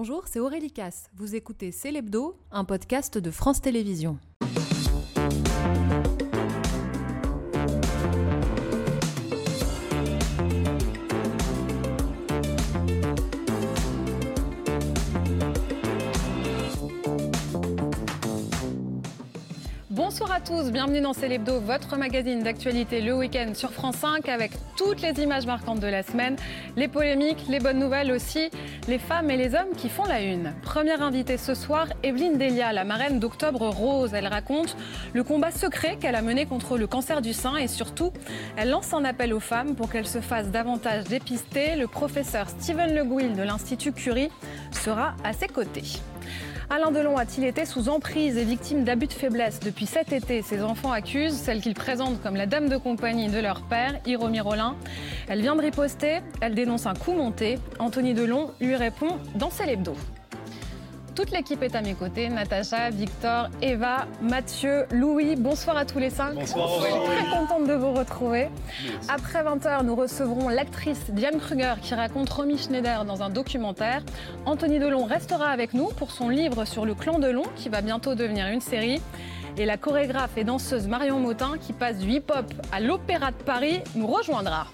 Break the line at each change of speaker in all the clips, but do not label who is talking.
Bonjour, c'est Aurélie Casse. Vous écoutez C'est l'Hebdo, un podcast de France Télévisions. Bonsoir à tous, bienvenue dans C'est votre magazine d'actualité le week-end sur France 5 avec toutes les images marquantes de la semaine, les polémiques, les bonnes nouvelles aussi, les femmes et les hommes qui font la une. Première invitée ce soir, Evelyne Delia, la marraine d'Octobre Rose. Elle raconte le combat secret qu'elle a mené contre le cancer du sein et surtout, elle lance un appel aux femmes pour qu'elles se fassent davantage dépister. Le professeur Steven Le Gouil de l'Institut Curie sera à ses côtés. Alain Delon a-t-il été sous emprise et victime d'abus de faiblesse depuis cet été Ses enfants accusent celle qu'il présente comme la dame de compagnie de leur père, Hiromi Rollin. Elle vient de riposter, elle dénonce un coup monté. Anthony Delon lui répond dans ses lebdos. Toute l'équipe est à mes côtés. Natacha, Victor, Eva, Mathieu, Louis. Bonsoir à tous les cinq.
Bonsoir
Je suis très contente de vous retrouver. Après 20h, nous recevrons l'actrice Diane Kruger qui raconte Romy Schneider dans un documentaire. Anthony Delon restera avec nous pour son livre sur le clan Delon qui va bientôt devenir une série. Et la chorégraphe et danseuse Marion Motin qui passe du hip-hop à l'Opéra de Paris nous rejoindra.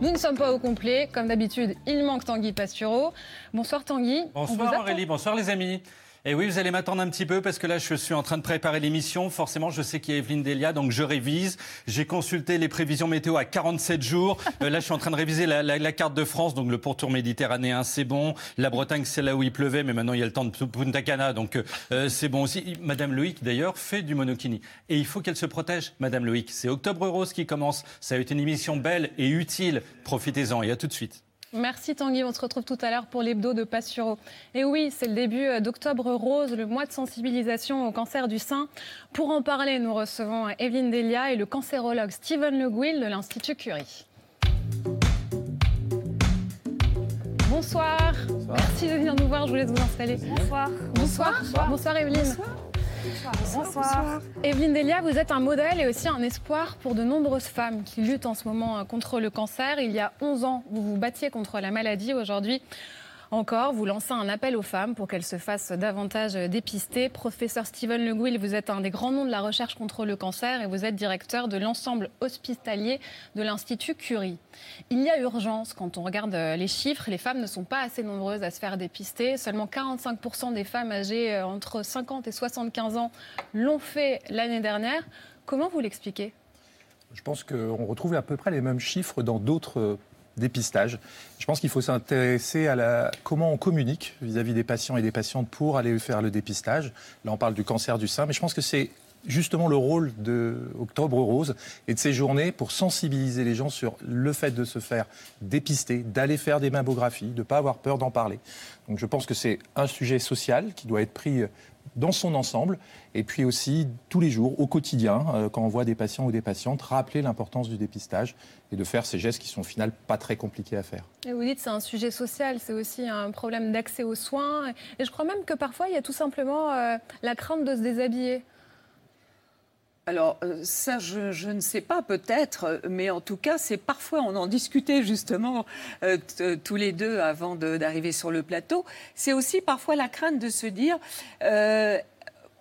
Nous ne sommes pas au complet. Comme d'habitude, il manque Tanguy Pastureau. Bonsoir Tanguy.
Bonsoir. Aurélie, bonsoir les amis. Et oui, vous allez m'attendre un petit peu parce que là, je suis en train de préparer l'émission. Forcément, je sais qu'il y a Evelyne Delia, donc je révise. J'ai consulté les prévisions météo à 47 jours. Euh, là, je suis en train de réviser la, la- la carte de France, donc le pourtour méditerranéen, c'est bon. La Bretagne, c'est là où il pleuvait, mais maintenant, il y a le temps de Punta Cana, donc euh, c'est bon aussi. Madame Loïc, d'ailleurs, fait du monokini. Et il faut qu'elle se protège, Madame Loïc. C'est Octobre Rose qui commence. Ça a été une émission belle et utile. Profitez-en et à tout de suite.
Merci Tanguy, on se retrouve tout à l'heure pour l'hebdo de Pastureau. Et oui, c'est le début euh, d'Octobre Rose, le mois de sensibilisation au cancer du sein. Pour en parler, nous recevons Evelyne Delia et le cancérologue Steven Le Gouil de l'Institut Curie. Bonsoir. Merci de venir nous voir, je vous laisse vous installer.
Bonsoir.
Bonsoir. Bonsoir, Evelyne.
Bonsoir.
Evelyne Delia, vous êtes un modèle et aussi un espoir pour de nombreuses femmes qui luttent en ce moment euh, contre le cancer. Il y a 11 ans, vous vous battiez contre la maladie. Aujourd'hui, encore, vous lancez un appel aux femmes pour qu'elles se fassent davantage dépister. Professeur Steven Le vous êtes un des grands noms de la recherche contre le cancer et vous êtes directeur de l'ensemble hospitalier de l'Institut Curie. Il y a urgence quand on regarde euh, les chiffres. Les femmes ne sont pas assez nombreuses à se faire dépister. Seulement 45% des femmes âgées euh, entre 50 et 75 ans l'ont fait l'année dernière. Comment vous l'expliquez?
Je pense qu'on retrouve à peu près les mêmes chiffres dans d'autres dépistages. Je pense qu'il faut s'intéresser à la, comment on communique vis-à-vis des patients et des patientes pour aller faire le dépistage. Là, on parle du cancer du sein, mais je pense que c'est justement le rôle de Octobre Rose et de ces journées pour sensibiliser les gens sur le fait de se faire dépister, d'aller faire des mammographies, de ne pas avoir peur d'en parler. Donc je pense que c'est un sujet social qui doit être pris dans son ensemble, et puis aussi tous les jours, au quotidien, euh, quand on voit des patients ou des patientes, rappeler l'importance du dépistage et de faire ces gestes qui sont au final pas très compliqués à faire.
Et vous dites c'est un sujet social, c'est aussi un problème d'accès aux soins. Et je crois même que parfois, il y a tout simplement euh, la crainte de se déshabiller.
Alors euh, ça, je, je ne sais pas peut-être, euh, mais en tout cas, c'est parfois, on en discutait justement euh, t- tous les deux avant d'arriver sur le plateau, c'est aussi parfois la crainte de se dire, euh,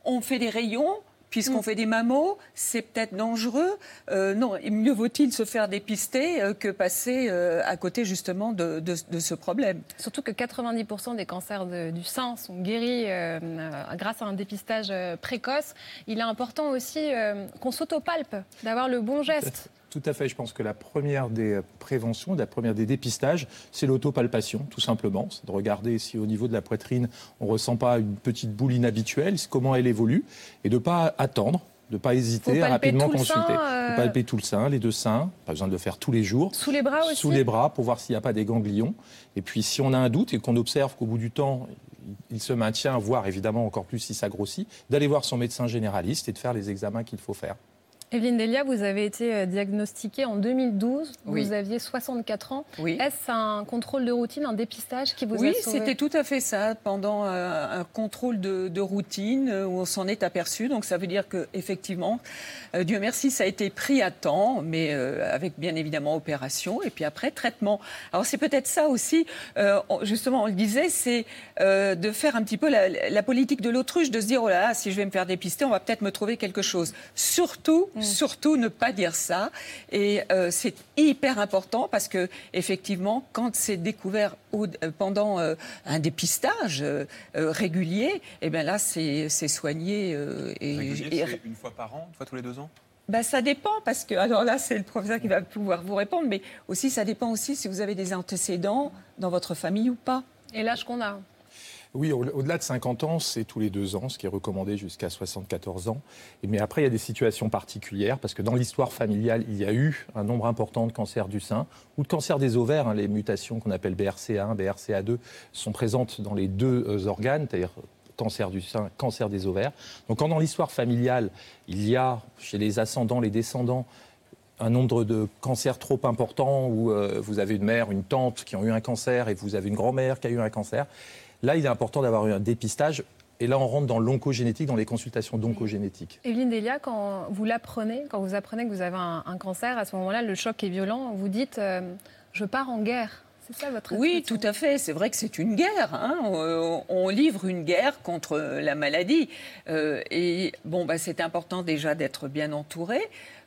on fait des rayons. Puisqu'on fait des mammos, c'est peut-être dangereux. Euh, non, mieux vaut-il se faire dépister euh, que passer euh, à côté justement de, de- de ce problème.
Surtout que 90% des cancers de- du sein sont guéris grâce à un dépistage précoce. Il est important aussi qu'on s'autopalpe, d'avoir le bon geste.
Tout à fait. Je pense que la première des préventions, la première des dépistages, c'est l'autopalpation, tout simplement. C'est de regarder si au niveau de la poitrine, on ne ressent pas une petite boule inhabituelle, comment elle évolue, et de ne pas attendre, de ne pas hésiter à rapidement consulter.
sein, euh,
palper tout le sein, les deux seins, pas besoin de le faire tous les jours.
Sous les bras aussi
Sous les bras pour voir s'il n'y a pas des ganglions. Et puis si on a un doute et qu'on observe qu'au bout du temps, il se maintient, voire évidemment encore plus si ça grossit, d'aller voir son médecin généraliste et de faire les examens qu'il faut faire.
Evelyne Delia, vous avez été euh, diagnostiquée en 2012.
Oui.
Vous aviez 64 ans.
Oui.
Est-ce un contrôle de routine, un dépistage qui vous
Oui,
a sauvé
c'était tout à fait ça. Pendant euh, un contrôle de, de routine euh, où on s'en est aperçu. Donc ça veut dire que effectivement, euh, Dieu merci, ça a été pris à temps, mais euh, avec bien évidemment opération et puis après traitement. Alors c'est peut-être ça aussi. euh, justement, on le disait, c'est de faire un petit peu la, la politique de l'autruche, de se dire oh là là, si je vais me faire dépister, on va peut-être me trouver quelque chose. Surtout, surtout ne pas dire ça. Et euh, c'est hyper important parce que effectivement, quand c'est découvert au- euh, pendant euh, un dépistage euh, régulier, et ben là, c'est c'est soigné. euh, et,
Régulier,
et-
c'est une fois par an, une fois tous les deux ans?
Bah, ça dépend parce que alors là c'est le professeur qui va pouvoir vous répondre, mais aussi ça dépend aussi si vous avez des antécédents dans votre famille ou pas.
Et l'âge qu'on a.
Oui, au- au-delà de 50 ans, c'est tous les deux ans, ce qui est recommandé jusqu'à 74 ans. Mais après, il y a des situations particulières, parce que dans l'histoire familiale, il y a eu un nombre important de cancers du sein ou de cancers des ovaires. hein. les mutations qu'on appelle BRCA1, BRCA2 sont présentes dans les deux euh, organes, c'est-à-dire cancer du sein, cancer des ovaires. Donc quand dans l'histoire familiale, il y a chez les ascendants, les descendants, un nombre de cancers trop important où euh, vous avez une mère, une tante qui ont eu un cancer et vous avez une grand-mère qui a eu un cancer. Là, il est important d'avoir eu un dépistage. Et là, on rentre dans l'oncogénétique, dans les consultations d'oncogénétique.
Evelyne Delia, quand vous l'apprenez, quand vous apprenez que vous avez un, un cancer, à ce moment-là, le choc est violent. Vous dites euh, Je pars en guerre. C'est ça votre
Oui, tout à fait. C'est vrai que c'est une guerre. hein. On, on livre une guerre contre la maladie. Euh, et bon, bah, c'est important déjà d'être bien entouré.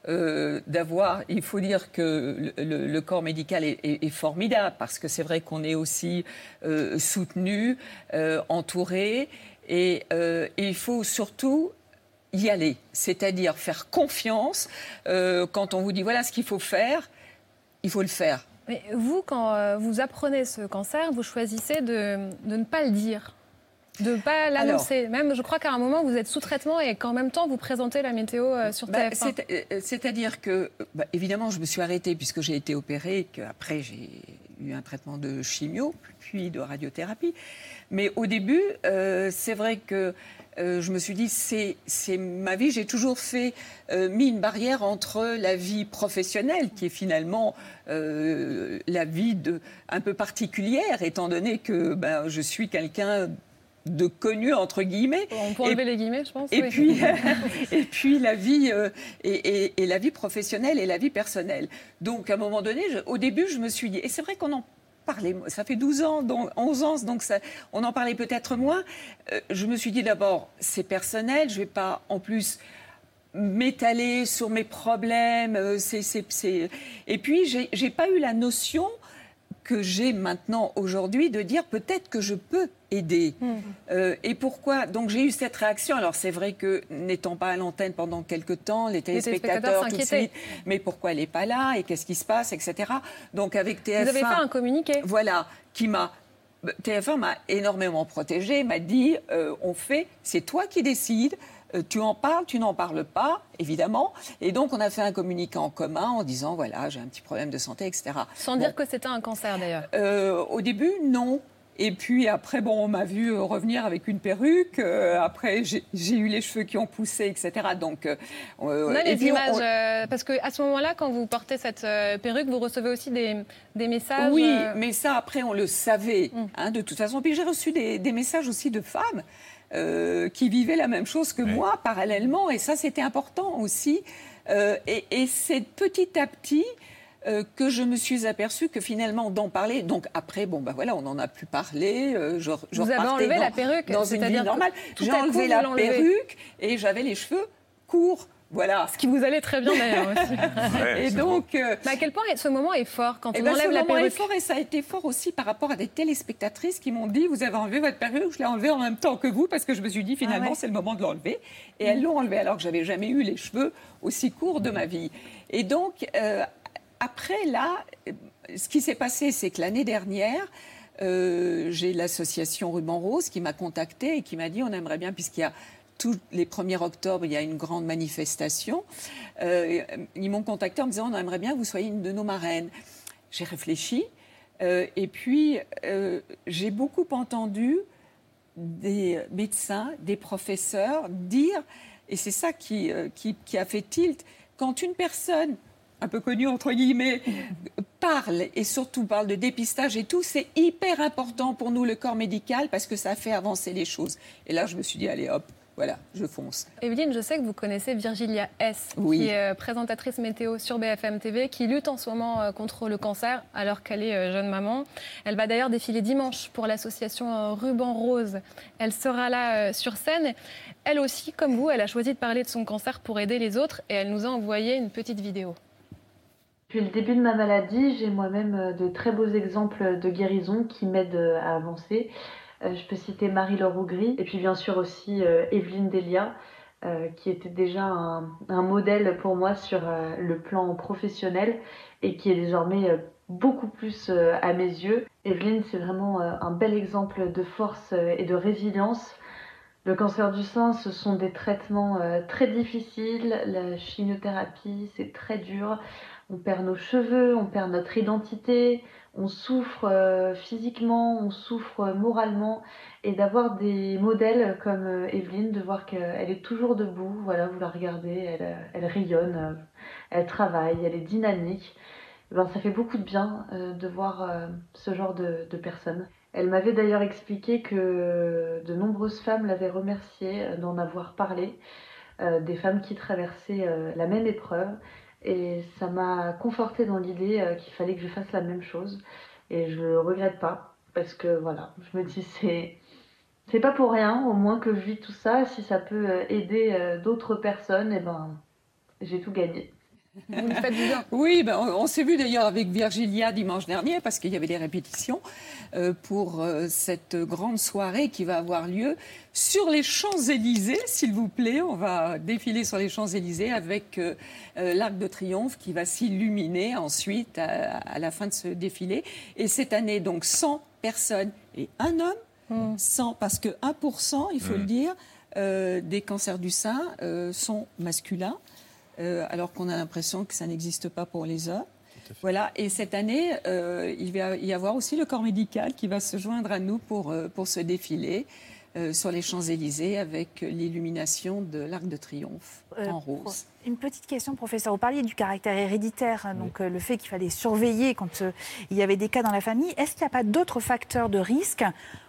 Euh, d'avoir, il faut dire que le, corps médical est, formidable parce que c'est vrai qu'on est aussi euh, soutenu, euh, entouré, et, il faut surtout y aller, c'est-à-dire faire confiance quand on vous dit voilà ce qu'il faut faire, il faut le faire.
Mais vous, quand vous apprenez ce cancer, vous choisissez de ne pas le dire, de ne pas l'annoncer. Même, je crois qu'à un moment, vous êtes sous traitement et qu'en même temps, vous présentez la météo euh, sur
Bah,
TF1.
c'est- euh, C'est-à-dire que, bah, évidemment, je me suis arrêtée puisque j'ai été opérée, et qu'après j'ai eu un traitement de chimio, puis de radiothérapie. Mais au début, euh, c'est vrai que euh, je me suis dit, c'est c'est ma vie. J'ai toujours fait, euh, mis une barrière entre la vie professionnelle, qui est finalement euh, la vie de, un peu particulière, étant donné que ben, je suis quelqu'un de connu, entre guillemets.
On peut
Et-
enlever les guillemets, je pense.
et
oui.
puis, et puis la vie euh, et, et- et la vie professionnelle et la vie personnelle. Donc à un moment donné, je- au début, je me suis dit, et c'est vrai qu'on en parlait, ça fait 12 ans, donc 11 ans, donc ça, on en parlait peut-être moins. Euh, je me suis dit d'abord, c'est personnel, je vais pas en plus m'étaler sur mes problèmes. euh, Et puis, j'ai pas eu la notion que j'ai maintenant aujourd'hui de dire peut-être que je peux aider. Euh, et pourquoi? Donc j'ai eu cette réaction. Alors c'est vrai que n'étant pas à l'antenne pendant quelques temps, les
téléspectateurs
téléspectateurs tout de suite, mais pourquoi elle n'est pas là? Et qu'est-ce qui se passe, etc. Donc avec TF1,
Vous avez fait un communiqué.
voilà, qui m'a TF1 m'a énormément protégée, m'a dit euh, on fait, c'est toi qui décides. euh, tu en parles, tu n'en parles pas, évidemment. Et donc, on a fait un communiqué en commun en disant voilà, j'ai un petit problème de santé, etc.
Sans
Bon.
dire que c'était un cancer, d'ailleurs.
Euh, au début, non. Et puis après, bon, on m'a vu euh, revenir avec une perruque. euh, après, j'ai eu les cheveux qui ont poussé, etc. Donc, euh,
On a
et
les
puis, on-
images, euh, parce qu'à ce moment-là, quand vous portez cette euh, perruque, vous recevez aussi des, des messages.
Oui,
euh,
mais ça, après, on le savait,
Mm.
hein, de toute façon. Puis j'ai reçu des, des messages aussi de femmes euh, qui vivaient la même chose que moi, parallèlement. Et ça, c'était important aussi. Euh, et et c'est petit à petit euh, que je me suis aperçue que finalement, d'en parler... Donc après, bon, ben voilà, on n'en a plus parlé. euh, je, je
Vous avez
repartais
enlevé
dans-
la perruque,
Dans une vie normale. J'ai enlevé la perruque et j'avais les cheveux courts. Voilà.
Ce qui vous allait très bien, d'ailleurs, aussi.
Ouais,
Et donc... euh,
Mais à quel point ce moment est fort quand
eh
on
ben,
enlève
ce
la
moment est fort et ça a été fort aussi par rapport à des téléspectatrices qui m'ont dit vous avez enlevé votre perruque, je l'ai enlevée en même temps que vous parce que je me suis dit finalement
Ah ouais.
c'est le moment de l'enlever et elles l'ont enlevée alors que j'avais jamais eu les cheveux aussi courts de ma vie. Et donc euh, après là, ce qui s'est passé c'est que l'année dernière euh, j'ai l'association Ruban Rose qui m'a contactée et qui m'a dit on aimerait bien puisqu'il y a tous les 1er octobre, il y a une grande manifestation. Euh, ils m'ont contacté en me disant on aimerait bien que vous soyez une de nos marraines. J'ai réfléchi euh, et puis euh, j'ai beaucoup entendu des médecins, des professeurs dire, et c'est ça qui, qui a fait tilt, quand une personne un peu connue entre guillemets parle et surtout parle de dépistage et tout, c'est hyper important pour nous le corps médical parce que ça fait avancer les choses. Et là, je me suis dit allez hop, voilà, je fonce.
Evelyne, je sais que vous connaissez Virgilia S,
Oui.
qui est euh, présentatrice météo sur BFM TV, qui lutte en ce moment euh, contre le cancer alors qu'elle est euh, jeune maman. Elle va d'ailleurs défiler dimanche pour l'association Ruban Rose. Elle sera là sur scène. Elle aussi, comme vous, elle a choisi de parler de son cancer pour aider les autres et elle nous a envoyé une petite vidéo.
Depuis le début de ma maladie, j'ai moi-même euh, de très beaux exemples de guérison qui m'aident euh, à avancer. Euh, Je peux citer Marie-Laure et puis bien sûr aussi Evelyne Delia, qui était déjà un, modèle pour moi sur le plan professionnel et qui est désormais beaucoup plus à mes yeux. Evelyne, c'est vraiment un bel exemple de force et de résilience. Le cancer du sein, ce sont des traitements très difficiles. La chimiothérapie, c'est très dur. On perd nos cheveux, on perd notre identité, on souffre euh, physiquement, on souffre euh, moralement. Et d'avoir des modèles comme euh, Evelyne, de voir qu'elle est toujours debout, voilà, vous la regardez, elle, rayonne, elle travaille, elle est dynamique. Eh Ben, ça fait beaucoup de bien de voir ce genre de, de personnes. Elle m'avait d'ailleurs expliqué que de nombreuses femmes l'avaient remerciée d'en avoir parlé, des femmes qui traversaient la même épreuve. Et ça m'a confortée dans l'idée euh, qu'il fallait que je fasse la même chose. Et je le regrette pas, parce que voilà, je me dis c'est c'est pas pour rien, au moins que je vis tout ça. Si ça peut euh, aider euh, d'autres personnes, et ben j'ai tout gagné.
Vous le faites bien.
Oui, ben, on, on s'est vu d'ailleurs avec Virgilia dimanche dernier parce qu'il y avait des répétitions euh, pour euh, cette grande soirée qui va avoir lieu sur les Champs-Élysées, s'il vous plaît. On va défiler sur les Champs-Élysées avec euh, euh, l'Arc de Triomphe qui va s'illuminer ensuite à, à la fin de ce défilé. Et cette année, donc 100 personnes et un homme, 100 parce que 1%, il faut le dire, euh, des cancers du sein euh, sont masculins. Euh, alors qu'on a l'impression que ça n'existe pas pour les hommes. Voilà, et cette année, euh, il va y avoir aussi le corps médical qui va se joindre à nous pour, euh, pour ce défilé euh, sur les Champs-Élysées avec l'illumination de l'Arc de Triomphe
Euh,
en rose.
Une petite question, professeur. Vous parliez du caractère héréditaire, hein, donc euh, le fait qu'il fallait surveiller quand euh, il y avait des cas dans la famille. Est-ce qu'il n'y a pas d'autres facteurs de risque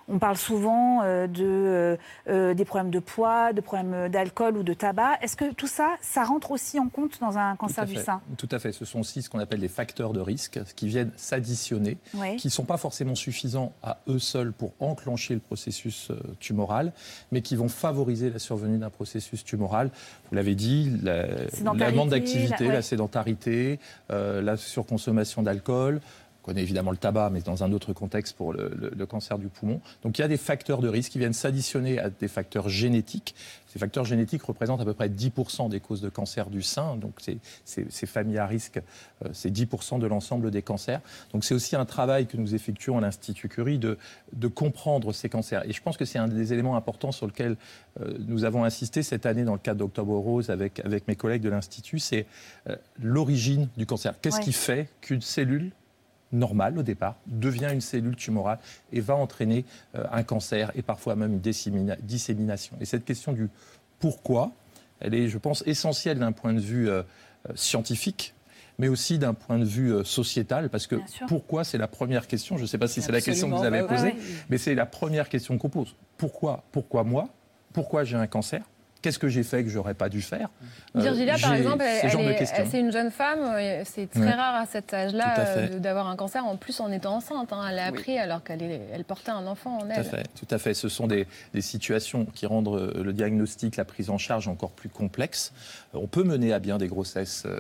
On parle souvent euh, de, euh, euh, des problèmes de poids, de problèmes d'alcool ou de tabac. Est-ce que tout ça, ça rentre aussi en compte dans un cancer du
fait.
sein?
Tout à fait. Ce sont aussi ce qu'on appelle les facteurs de risque qui viennent s'additionner,
Oui.
qui ne sont pas forcément suffisants à eux seuls pour enclencher le processus tumoral, mais qui vont favoriser la survenue d'un processus tumoral. Vous l'avez dit, la, demande d'activité,
la- ouais.
la sédentarité, euh, la surconsommation d'alcool. On connaît évidemment le tabac, mais dans un autre contexte pour le, le- le cancer du poumon. Donc il y a des facteurs de risque qui viennent s'additionner à des facteurs génétiques. Ces facteurs génétiques représentent à peu près 10% des causes de cancer du sein. Donc c'est- ces familles à risque, euh, c'est 10% de l'ensemble des cancers. Donc c'est aussi un travail que nous effectuons à l'Institut Curie de, de comprendre ces cancers. Et je pense que c'est un des éléments importants sur lequel euh, nous avons insisté cette année dans le cadre d'Octobre Rose avec, avec mes collègues de l'Institut, c'est euh, l'origine du cancer. Qu'est-ce
Ouais.
qui fait qu'une cellule normale au départ devient une cellule tumorale et va entraîner euh, un cancer et parfois même une dissémina- dissémination. Et cette question du pourquoi, elle est, je pense, essentielle d'un point de vue euh, euh, scientifique mais aussi d'un point de vue euh, sociétal, parce que pourquoi, c'est la première question. Je ne sais pas si c'est la question que vous avez posée,
ouais, ouais.
mais c'est la première question qu'on pose. Pourquoi Pourquoi moi? Pourquoi j'ai un cancer? Qu'est-ce que j'ai fait que j'aurais pas dû faire? Euh,
Virgilia, par exemple,
ce
elle,
genre
elle
de
est-
questions.
c'est une jeune femme. euh, C'est très
Ouais.
rare à cet âge-là
à
euh, d'avoir un cancer, en plus en étant enceinte. hein. Elle a
Oui.
appris alors qu'elle elle portait un enfant en
Tout à
elle.
fait, tout à fait. Ce sont des, des situations qui rendent le diagnostic, la prise en charge encore plus complexe. On peut mener à bien des grossesses euh,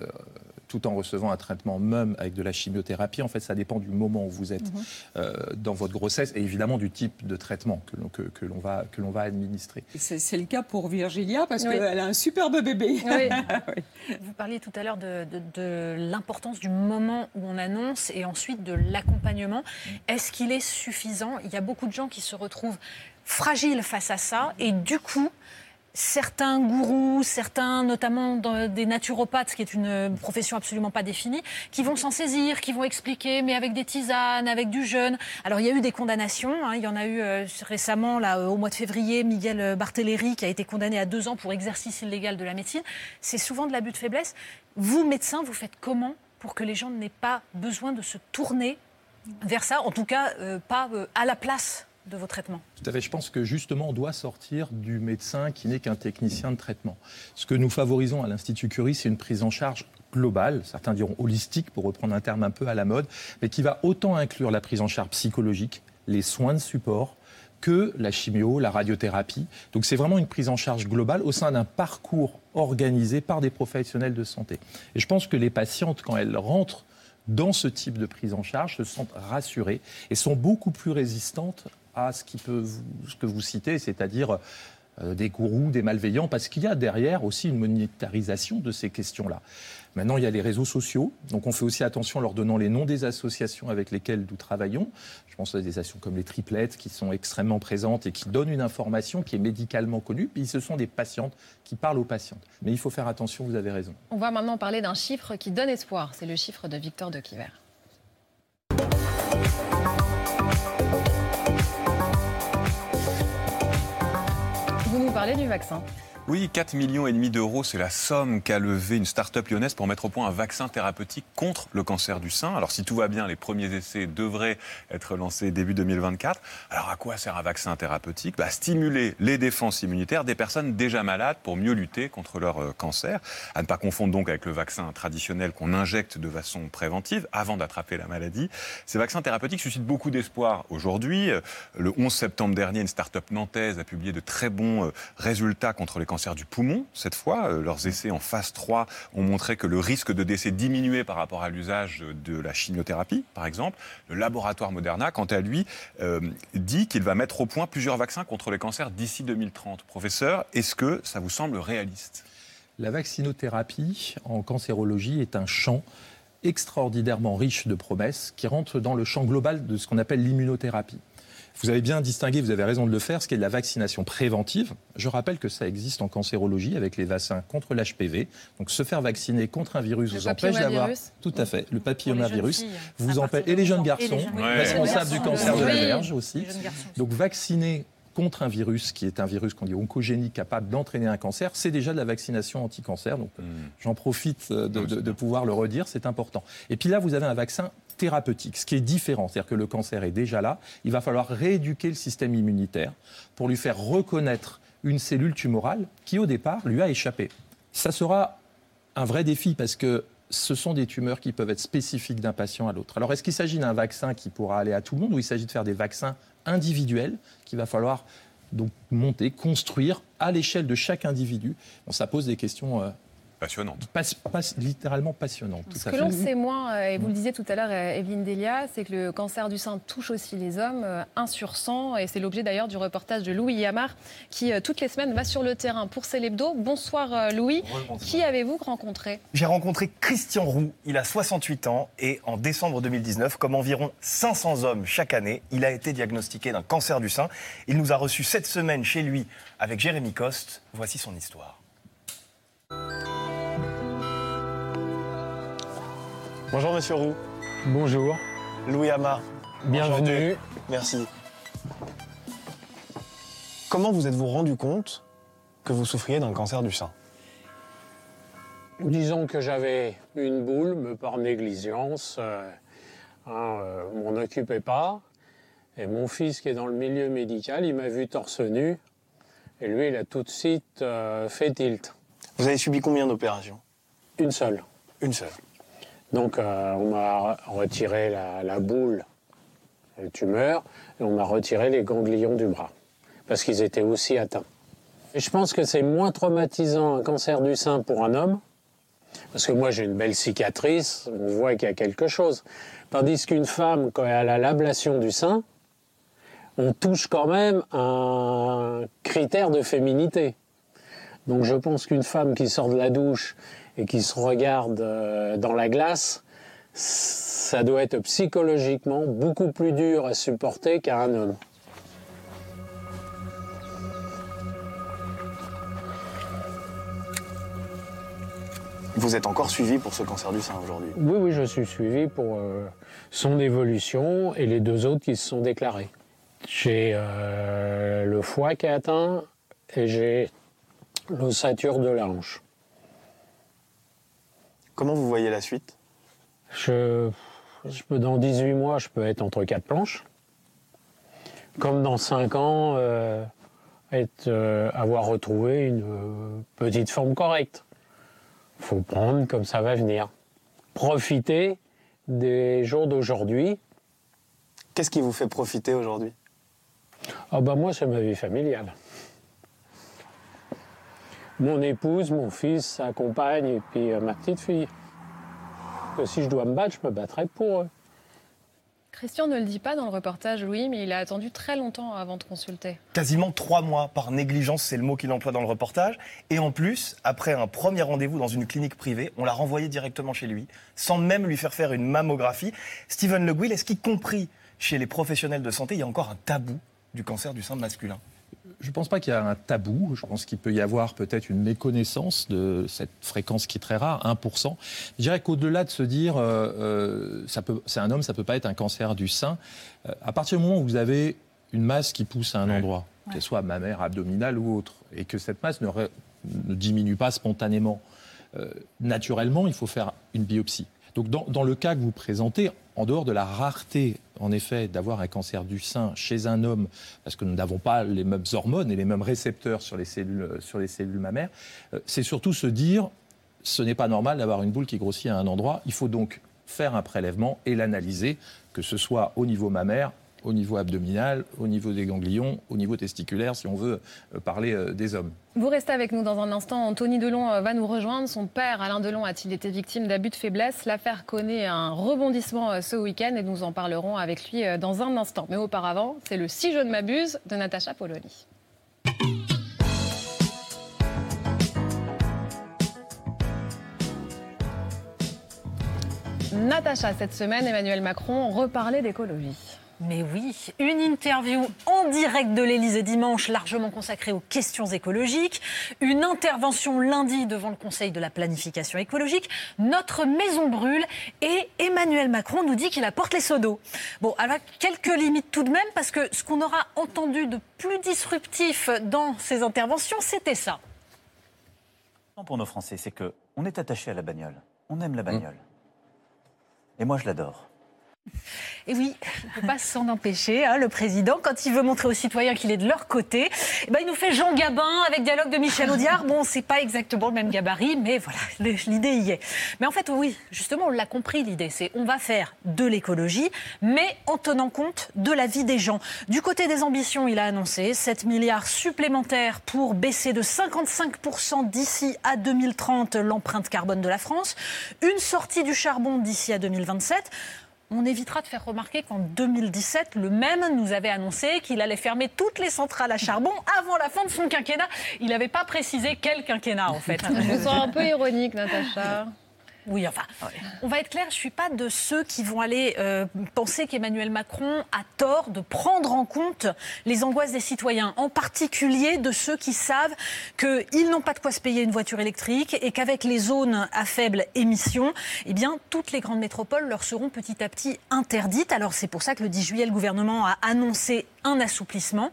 tout en recevant un traitement même avec de la chimiothérapie. En fait, ça dépend du moment où vous êtes
Mhm.
euh, dans votre grossesse et évidemment du type de traitement que l'on que, que l'on va, que l'on va administrer.
C'est c'est le cas pour Virgilia parce
Oui.
qu'elle a un superbe bébé.
Oui.
Vous parliez tout à l'heure de, de- de l'importance du moment où on annonce et ensuite de l'accompagnement. Est-ce qu'il est suffisant? Il y a beaucoup de gens qui se retrouvent fragiles face à ça et du coup, certains gourous, certains notamment des naturopathes, qui est une profession absolument pas définie, qui vont s'en saisir, qui vont expliquer, mais avec des tisanes, avec du jeûne. Alors il y a eu des condamnations, hein. il y en a eu euh, récemment, là, au mois de février, Miguel Barthéléry qui a été condamné à deux ans pour exercice illégal de la médecine. C'est souvent de l'abus de faiblesse. Vous, médecin, vous faites comment pour que les gens n'aient pas besoin de se tourner vers ça, en tout cas euh, pas euh, à la place de vos traitements
Tout à fait. Je pense que justement, on doit sortir du médecin qui n'est qu'un technicien de traitement. Ce que nous favorisons à l'Institut Curie, c'est une prise en charge globale, certains diront holistique pour reprendre un terme un peu à la mode, mais qui va autant inclure la prise en charge psychologique, les soins de support, que la chimio, la radiothérapie. Donc c'est vraiment une prise en charge globale au sein d'un parcours organisé par des professionnels de santé. Et je pense que les patientes, quand elles rentrent dans ce type de prise en charge, se sentent rassurées et sont beaucoup plus résistantes à ce, que vous citez, c'est-à-dire euh, des gourous, des malveillants, parce qu'il y a derrière aussi une monétarisation de ces questions-là. Maintenant, il y a les réseaux sociaux, donc on fait aussi attention en leur donnant les noms des associations avec lesquelles nous travaillons. Je pense à des associations comme les triplettes qui sont extrêmement présentes et qui donnent une information qui est médicalement connue, puis ce sont des patientes qui parlent aux patientes. Mais il faut faire attention, vous avez raison.
On va maintenant parler d'un chiffre qui donne espoir, c'est le chiffre de Victor de Quiver. Vous nous parlez du vaccin.
Oui, 4 millions et demi d'euros, c'est la somme qu'a levée une start-up lyonnaise pour mettre au point un vaccin thérapeutique contre le cancer du sein. Alors si tout va bien, les premiers essais devraient être lancés début 2024. Alors à quoi sert un vaccin thérapeutique? Bah, Stimuler les défenses immunitaires des personnes déjà malades pour mieux lutter contre leur euh, cancer. À ne pas confondre donc avec le vaccin traditionnel qu'on injecte de façon préventive avant d'attraper la maladie. Ces vaccins thérapeutiques suscitent beaucoup d'espoir aujourd'hui. Euh, le 11 septembre dernier, une start-up nantaise a publié de très bons euh, résultats contre les cancers du poumon, cette fois. Euh, leurs essais en phase 3 ont montré que le risque de décès diminuait par rapport à l'usage de la chimiothérapie, par exemple. Le laboratoire Moderna, quant à lui, euh, dit qu'il va mettre au point plusieurs vaccins contre les cancers d'ici 2030. Professeur, est-ce que ça vous semble réaliste?
La vaccinothérapie en cancérologie est un champ extraordinairement riche de promesses qui rentre dans le champ global de ce qu'on appelle l'immunothérapie. Vous avez bien distingué, vous avez raison de le faire, ce qui est de la vaccination préventive. Je rappelle que ça existe en cancérologie avec les vaccins contre l'HPV. Donc se faire vacciner contre un virus vous empêche d'avoir tout à fait le papillomavirus, vous empêche et les jeunes garçons responsables du cancer de la verge aussi. Donc vacciner contre un virus qui est un virus qu'on dit oncogénique capable d'entraîner un cancer, c'est déjà de la vaccination anti-cancer. Donc hmm. j'en profite euh, de, de, pouvoir le redire, c'est important. Et puis là, vous avez un vaccin thérapeutique, ce qui est différent, c'est-à-dire que le cancer est déjà là, il va falloir rééduquer le système immunitaire pour lui faire reconnaître une cellule tumorale qui au départ lui a échappé. Ça sera un vrai défi parce que ce sont des tumeurs qui peuvent être spécifiques d'un patient à l'autre. Alors est-ce qu'il s'agit d'un vaccin qui pourra aller à tout le monde ou il s'agit de faire des vaccins individuel qu'il va falloir donc monter, construire à l'échelle de chaque individu? Ça pose des questions euh,
Passionnante.
littéralement passionnante.
Ce que l'on sait moins, euh, et vous le disiez tout à l'heure, euh, Evelyne Delia, c'est que le cancer du sein touche aussi les hommes, 1 sur 100, et c'est l'objet d'ailleurs du reportage de Louis Yamar, qui toutes les semaines va sur le terrain pour Célébdo. Bonsoir Louis, qui avez-vous rencontré?
J'ai rencontré Christian Roux, il a 68 ans, et en décembre 2019, comme environ 500 hommes chaque année, il a été diagnostiqué d'un cancer du sein. Il nous a reçu cette semaine chez lui avec Jérémy Coste. Voici son histoire. Bonjour Monsieur Roux.
Bonjour.
Louis Hamar.
Bienvenue.
Merci. Comment vous êtes-vous rendu compte que vous souffriez d'un cancer du sein?
Disons que j'avais une boule, mais par négligence. Euh, hein, euh, on m'en occupait pas. Et mon fils, qui est dans le milieu médical, il m'a vu torse nu. Et lui, il a tout de suite euh, fait tilt.
Vous avez subi combien d'opérations?
Une seule.
Une seule.
Donc euh, on m'a retiré la, boule, la tumeur, et on m'a retiré les ganglions du bras, parce qu'ils étaient aussi atteints. Et je pense que c'est moins traumatisant un cancer du sein pour un homme, parce que moi j'ai une belle cicatrice, on voit qu'il y a quelque chose. Tandis qu'une femme, quand elle a l'ablation du sein, on touche quand même un critère de féminité. Donc je pense qu'une femme qui sort de la douche et qui se regardent euh, dans la glace, ça doit être psychologiquement beaucoup plus dur à supporter qu'à un homme.
Vous êtes encore suivi pour ce cancer du sein aujourd'hui?
Oui, oui, je suis suivi pour euh, son évolution et les deux autres qui se sont déclarés. J'ai euh, le foie qui est atteint et j'ai l'ossature de la hanche.
Comment vous voyez la suite?
Je, je peux, dans 18 mois, je peux être entre quatre planches. Comme dans 5 ans, euh, être, euh, avoir retrouvé une euh, petite forme correcte. faut prendre comme ça va venir. Profiter des jours d'aujourd'hui.
Qu'est-ce qui vous fait profiter aujourd'hui?
Ah bah moi, c'est ma vie familiale. Mon épouse, mon fils, sa compagne et puis euh, ma petite fille. Que si je dois me battre, je me battrai pour eux.
Christian ne le dit pas dans le reportage, Louis, mais il a attendu très longtemps avant de consulter.
Quasiment trois mois par négligence, c'est le mot qu'il emploie dans le reportage. Et en plus, après un premier rendez-vous dans une clinique privée, on l'a renvoyé directement chez lui, sans même lui faire faire une mammographie. Steven Le Guil, est-ce qu'y compris chez les professionnels de santé, il y a encore un tabou du cancer du sein masculin?
Je ne pense pas qu'il y a un tabou. Je pense qu'il peut y avoir peut-être une méconnaissance de cette fréquence qui est très rare, 1%. Je dirais qu'au-delà de se dire, euh, euh, ça peut, c'est un homme, ça peut pas être un cancer du sein. euh, à partir du moment où vous avez une masse qui pousse à un endroit, qu'elle soit mammaire, abdominale ou autre, et que cette masse ne, re- ne diminue pas spontanément, euh, naturellement, il faut faire une biopsie. Donc, dans, dans le cas que vous présentez, en dehors de la rareté, en effet, d'avoir un cancer du sein chez un homme, parce que nous n'avons pas les mêmes hormones et les mêmes récepteurs sur les cellules, mammaires, euh, c'est surtout se dire, ce n'est pas normal d'avoir une boule qui grossit à un endroit. Il faut donc faire un prélèvement et l'analyser, que ce soit au niveau mammaire, au niveau abdominal, au niveau des ganglions, au niveau testiculaire, si on veut euh, parler euh, des hommes.
Vous restez avec nous dans un instant. Anthony Delon euh, va nous rejoindre. Son père, Alain Delon, a-t-il été victime d'abus de faiblesse? L'affaire connaît un rebondissement ce week-end et nous en parlerons avec lui dans un instant. Mais auparavant, c'est le Si je ne m'abuse de Natacha Polony. Natacha, cette semaine, Emmanuel Macron reparlait d'écologie.
Mais oui, une interview en direct de l'Élysée dimanche, largement consacrée aux questions écologiques. Une intervention lundi devant le Conseil de la planification écologique. Notre maison brûle et Emmanuel Macron nous dit qu'il apporte les seaux d'eau. Bon, alors quelques limites tout de même, parce que ce qu'on aura entendu de plus disruptif dans ces interventions, c'était ça.
pour nos Français, c'est que on est attaché à la bagnole. On aime la bagnole. Et moi, je l'adore.
Et oui, il ne peut pas s'en empêcher, hein, le président, quand il veut montrer aux citoyens qu'il est de leur côté, eh ben, il nous fait Jean Gabin avec dialogue de Michel Audiard. Bon, c'est pas exactement le même gabarit, mais voilà, l'idée y est. Mais en fait, oui, justement, on l'a compris, l'idée, c'est on va faire de l'écologie, mais en tenant compte de la vie des gens. Du côté des ambitions, il a annoncé 7 milliards supplémentaires pour baisser de 55% d'ici à 2030 l'empreinte carbone de la France, une sortie du charbon d'ici à 2027. On évitera de faire remarquer qu'en 2017, le même nous avait annoncé qu'il allait fermer toutes les centrales à charbon avant la fin de son quinquennat. Il n'avait pas précisé quel quinquennat, en fait.
Je me un peu ironique, Natacha.
Oui, enfin, on va être clair, je ne suis pas de ceux qui vont aller euh, penser qu'Emmanuel Macron a tort de prendre en compte les angoisses des citoyens, en particulier de ceux qui savent qu'ils n'ont pas de quoi se payer une voiture électrique et qu'avec les zones à faible émission, eh bien, toutes les grandes métropoles leur seront petit à petit interdites. Alors c'est pour ça que le 10 juillet, le gouvernement a annoncé un assouplissement.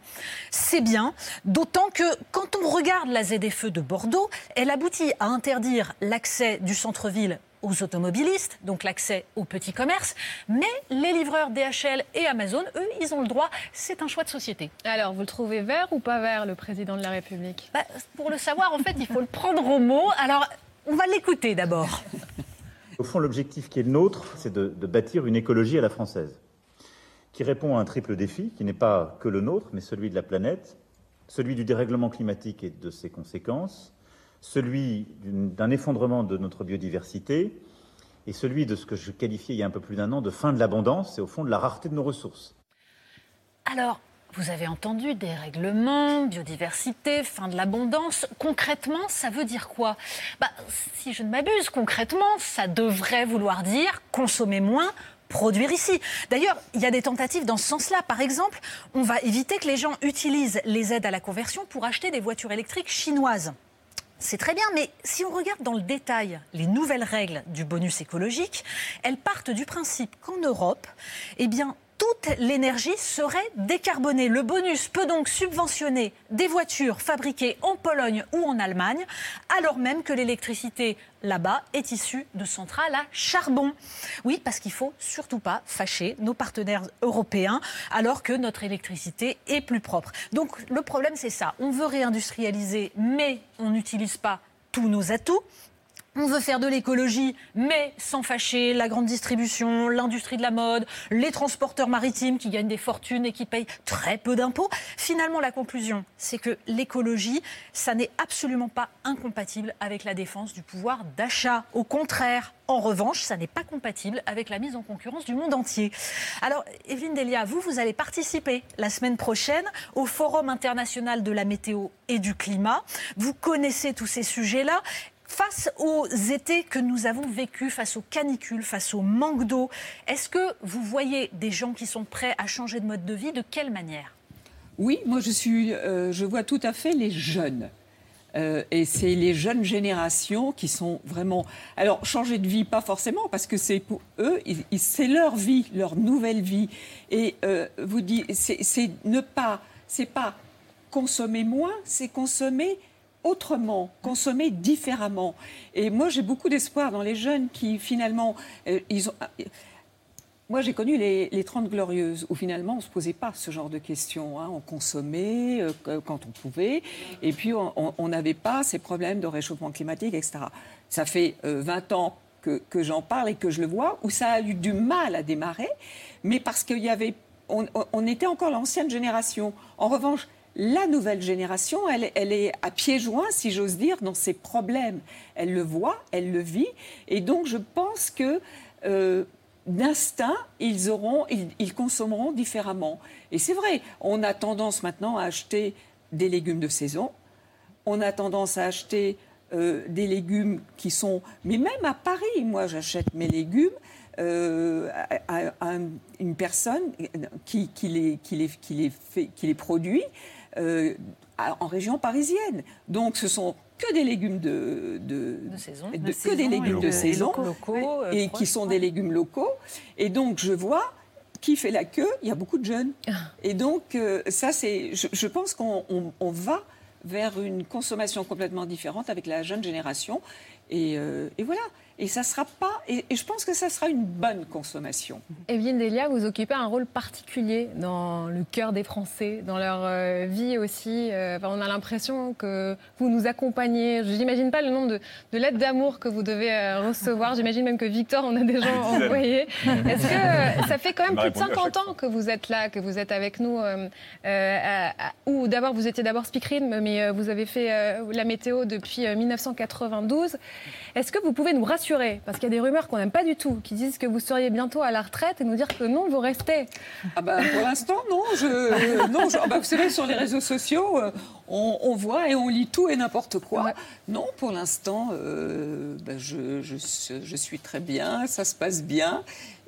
C'est bien, d'autant que quand on regarde la ZFE de Bordeaux, elle aboutit à interdire l'accès du centre-ville aux automobilistes, donc l'accès aux petits commerces, mais les livreurs DHL et Amazon, eux, ils ont le droit, c'est un choix de société.
Alors, vous le trouvez vert ou pas vert, le président de la République?
Bah, pour le savoir, en fait, il faut le prendre au mot. Alors, on va l'écouter d'abord.
Au fond, l'objectif qui est le nôtre, c'est de, de bâtir une écologie à la française, qui répond à un triple défi, qui n'est pas que le nôtre, mais celui de la planète, celui du dérèglement climatique et de ses conséquences, celui d'un effondrement de notre biodiversité, et celui de ce que je qualifiais il y a un peu plus d'un an de fin de l'abondance, et au fond de la rareté de nos ressources.
Alors, vous avez entendu dérèglement, biodiversité, fin de l'abondance. Concrètement, ça veut dire quoi? Bah, Si je ne m'abuse, concrètement, ça devrait vouloir dire consommer moins, produire ici. D'ailleurs, il y a des tentatives dans ce sens-là. Par exemple, on va éviter que les gens utilisent les aides à la conversion pour acheter des voitures électriques chinoises. C'est très bien, mais si on regarde dans le détail les nouvelles règles du bonus écologique, elles partent du principe qu'en Europe, eh bien, toute l'énergie serait décarbonée. Le bonus peut donc subventionner des voitures fabriquées en Pologne ou en Allemagne, alors même que l'électricité là-bas est issue de centrales à charbon. Oui, parce qu'il faut surtout pas fâcher nos partenaires européens, alors que notre électricité est plus propre. Donc le problème, c'est ça. On veut réindustrialiser, mais on n'utilise pas tous nos atouts. On veut faire de l'écologie, mais sans fâcher la grande distribution, l'industrie de la mode, les transporteurs maritimes qui gagnent des fortunes et qui payent très peu d'impôts. Finalement, la conclusion, c'est que l'écologie, ça n'est absolument pas incompatible avec la défense du pouvoir d'achat. Au contraire, en revanche, ça n'est pas compatible avec la mise en concurrence du monde entier. Alors, Evelyne Delia, vous, vous allez participer la semaine prochaine au Forum international de la météo et du climat. Vous connaissez tous ces sujets-là. Face aux étés que nous avons vécus, face aux canicules, face au manque d'eau, est-ce que vous voyez des gens qui sont prêts à changer de mode de vie? De quelle manière?
Oui, moi je, suis, euh, je vois tout à fait les jeunes. Euh, et c'est les jeunes générations qui sont vraiment. Alors, changer de vie, pas forcément, parce que c'est pour eux, c'est leur vie, leur nouvelle vie. Et euh, vous dites, c'est ne pas, c'est pas consommer moins, c'est consommer autrement, consommer différemment. Et moi, j'ai beaucoup d'espoir dans les jeunes qui, finalement, euh. Euh, moi, j'ai connu les, les 30 glorieuses, où finalement, on ne se posait pas ce genre de questions. Hein. On consommait euh, quand on pouvait, et puis on n'avait pas ces problèmes de réchauffement climatique, etc. Ça fait 20 ans que, j'en parle et que je le vois, où ça a eu du mal à démarrer, mais parce qu'il on, était encore l'ancienne génération. En revanche, la nouvelle génération, elle, est à pieds joints, si j'ose dire, dans ses problèmes. Elle le voit, elle le vit. Et donc, je pense que euh, d'instinct, ils, auront, ils, consommeront différemment. Et c'est vrai, on a tendance maintenant à acheter des légumes de saison. On a tendance à acheter euh, des légumes qui sont... Mais même à Paris, moi, j'achète mes légumes. Euh, à, une personne qui, les, produit euh, en région parisienne. Donc ce sont que des légumes de, de,
saison,
que des légumes de saison,
locaux,
et qui sont des légumes locaux. Et donc je vois qui fait la queue, il y a beaucoup de jeunes. Ah. Et donc euh, ça c'est, je, pense qu'on va vers une consommation complètement différente avec la jeune génération. Et, euh, et voilà. Et ça sera pas. Et, je pense que ça sera une bonne consommation.
Evelyne Delia, vous occupez un rôle particulier dans le cœur des Français, dans leur euh, vie aussi. Euh, on a l'impression que vous nous accompagnez. Je n'imagine pas le nombre de, lettres d'amour que vous devez euh, recevoir. J'imagine même que Victor en a déjà envoyé. Est-ce que ça fait quand même plus de 50 ans que vous êtes là, que vous êtes avec nous Ou d'abord, vous étiez d'abord speakerine, mais vous avez fait la météo depuis 1992. Est-ce que vous pouvez nous rassurer parce qu'il y a des rumeurs qu'on n'aime pas du tout, qui disent que vous seriez bientôt à la retraite et nous dire que non, vous restez.
Ah bah, pour l'instant, non. Je, non ah bah, vous savez, sur les réseaux sociaux, euh, on, voit et on lit tout et n'importe quoi. Non, pour l'instant, euh, bah, je, je, suis très bien, ça se passe bien.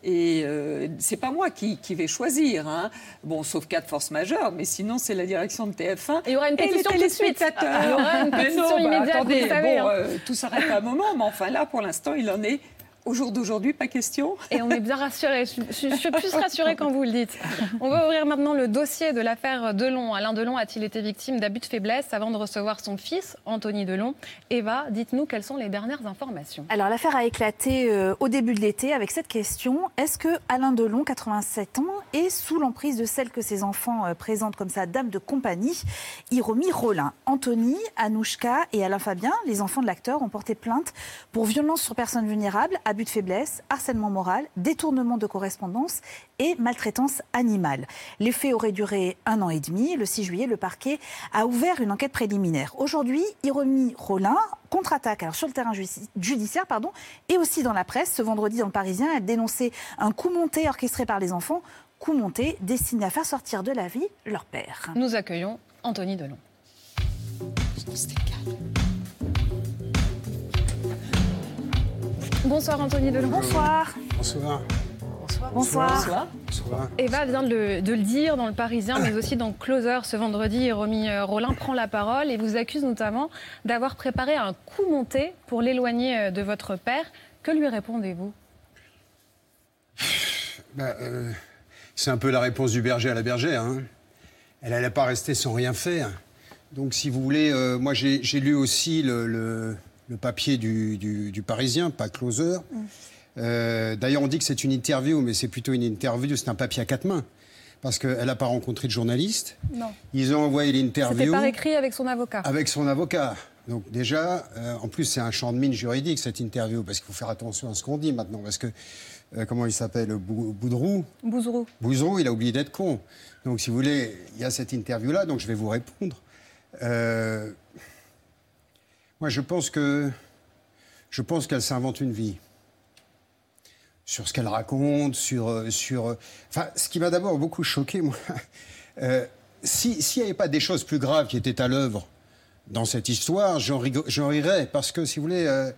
Et euh, c'est pas moi qui, vais choisir. Hein. Bon, sauf cas de force majeure, mais sinon, c'est la direction de TF1.
il y aura une pétition tout de suite. Il y aura une pétition immédiate,
attendez, bon, euh, tout s'arrête à un moment, mais enfin là, pour l'instant, il en est au jour d'aujourd'hui, pas question.
Et on est bien rassurés. Je, suis plus rassurée quand vous le dites. On va ouvrir maintenant le dossier de l'affaire Delon. Alain Delon a-t-il été victime d'abus de faiblesse avant de recevoir son fils, Anthony Delon? Eva, dites-nous quelles sont les dernières informations.
Alors l'affaire a éclaté euh, au début de l'été avec cette question est-ce que Alain Delon, 87 ans, est sous l'emprise de celle que ses enfants euh, présentent comme sa dame de compagnie, Hiromi Rollin Anthony, Anouchka et Alain Fabien, les enfants de l'acteur, ont porté plainte pour violence sur personnes vulnérables, abus de faiblesse, harcèlement moral, détournement de correspondance et maltraitance animale. Les faits auraient duré un an et demi. Le 6 juillet, le parquet a ouvert une enquête préliminaire. Aujourd'hui, Hiromi Rollin contre-attaque alors sur le terrain judiciaire pardon, et aussi dans la presse. Ce vendredi, dans le Parisien, elle dénonçait un coup monté orchestré par les enfants, coup monté destiné à faire sortir de la vie leur père.
Nous accueillons Anthony Delon. Bonsoir Anthony Delon.
Bonsoir.
Bonsoir.
Bonsoir. Bonsoir.
Bonsoir.
Eva vient de le, de le dire dans le Parisien, mais aussi dans Closer ce vendredi. Romy euh, Rollin prend la parole et vous accuse notamment d'avoir préparé un coup monté pour l'éloigner euh, de votre père. Que lui répondez-vous?
Bah, euh, c'est un peu la réponse du berger à la bergère. hein. Elle n'allait pas rester sans rien faire. Donc, si vous voulez, euh, moi j'ai j'ai lu aussi le, le- le papier du, du- du Parisien, pas Closer. Euh, D'ailleurs, on dit que c'est une interview, mais c'est plutôt une interview, c'est un papier à quatre mains. Parce qu'elle n'a pas rencontré de journaliste.
Non.
Ils ont envoyé
C'était
l'interview
par écrit avec son avocat.
avec son avocat. Donc déjà, euh, en plus, c'est un champ de mine juridique, cette interview, parce qu'il faut faire attention à ce qu'on dit maintenant. Parce que, euh, comment il s'appelle Bou- Boudrou?
Bouzrou.
Bouzon, il a oublié d'être con. Donc, si vous voulez, il y a cette interview-là, donc je vais vous répondre. Euh, moi, je pense que je pense qu'elle s'invente une vie sur ce qu'elle raconte, sur euh, sur. euh, Enfin, ce qui m'a d'abord beaucoup choqué, moi, euh, si s'il n'y avait pas des choses plus graves qui étaient à l'œuvre dans cette histoire, j'en rirais parce que, si vous voulez. euh,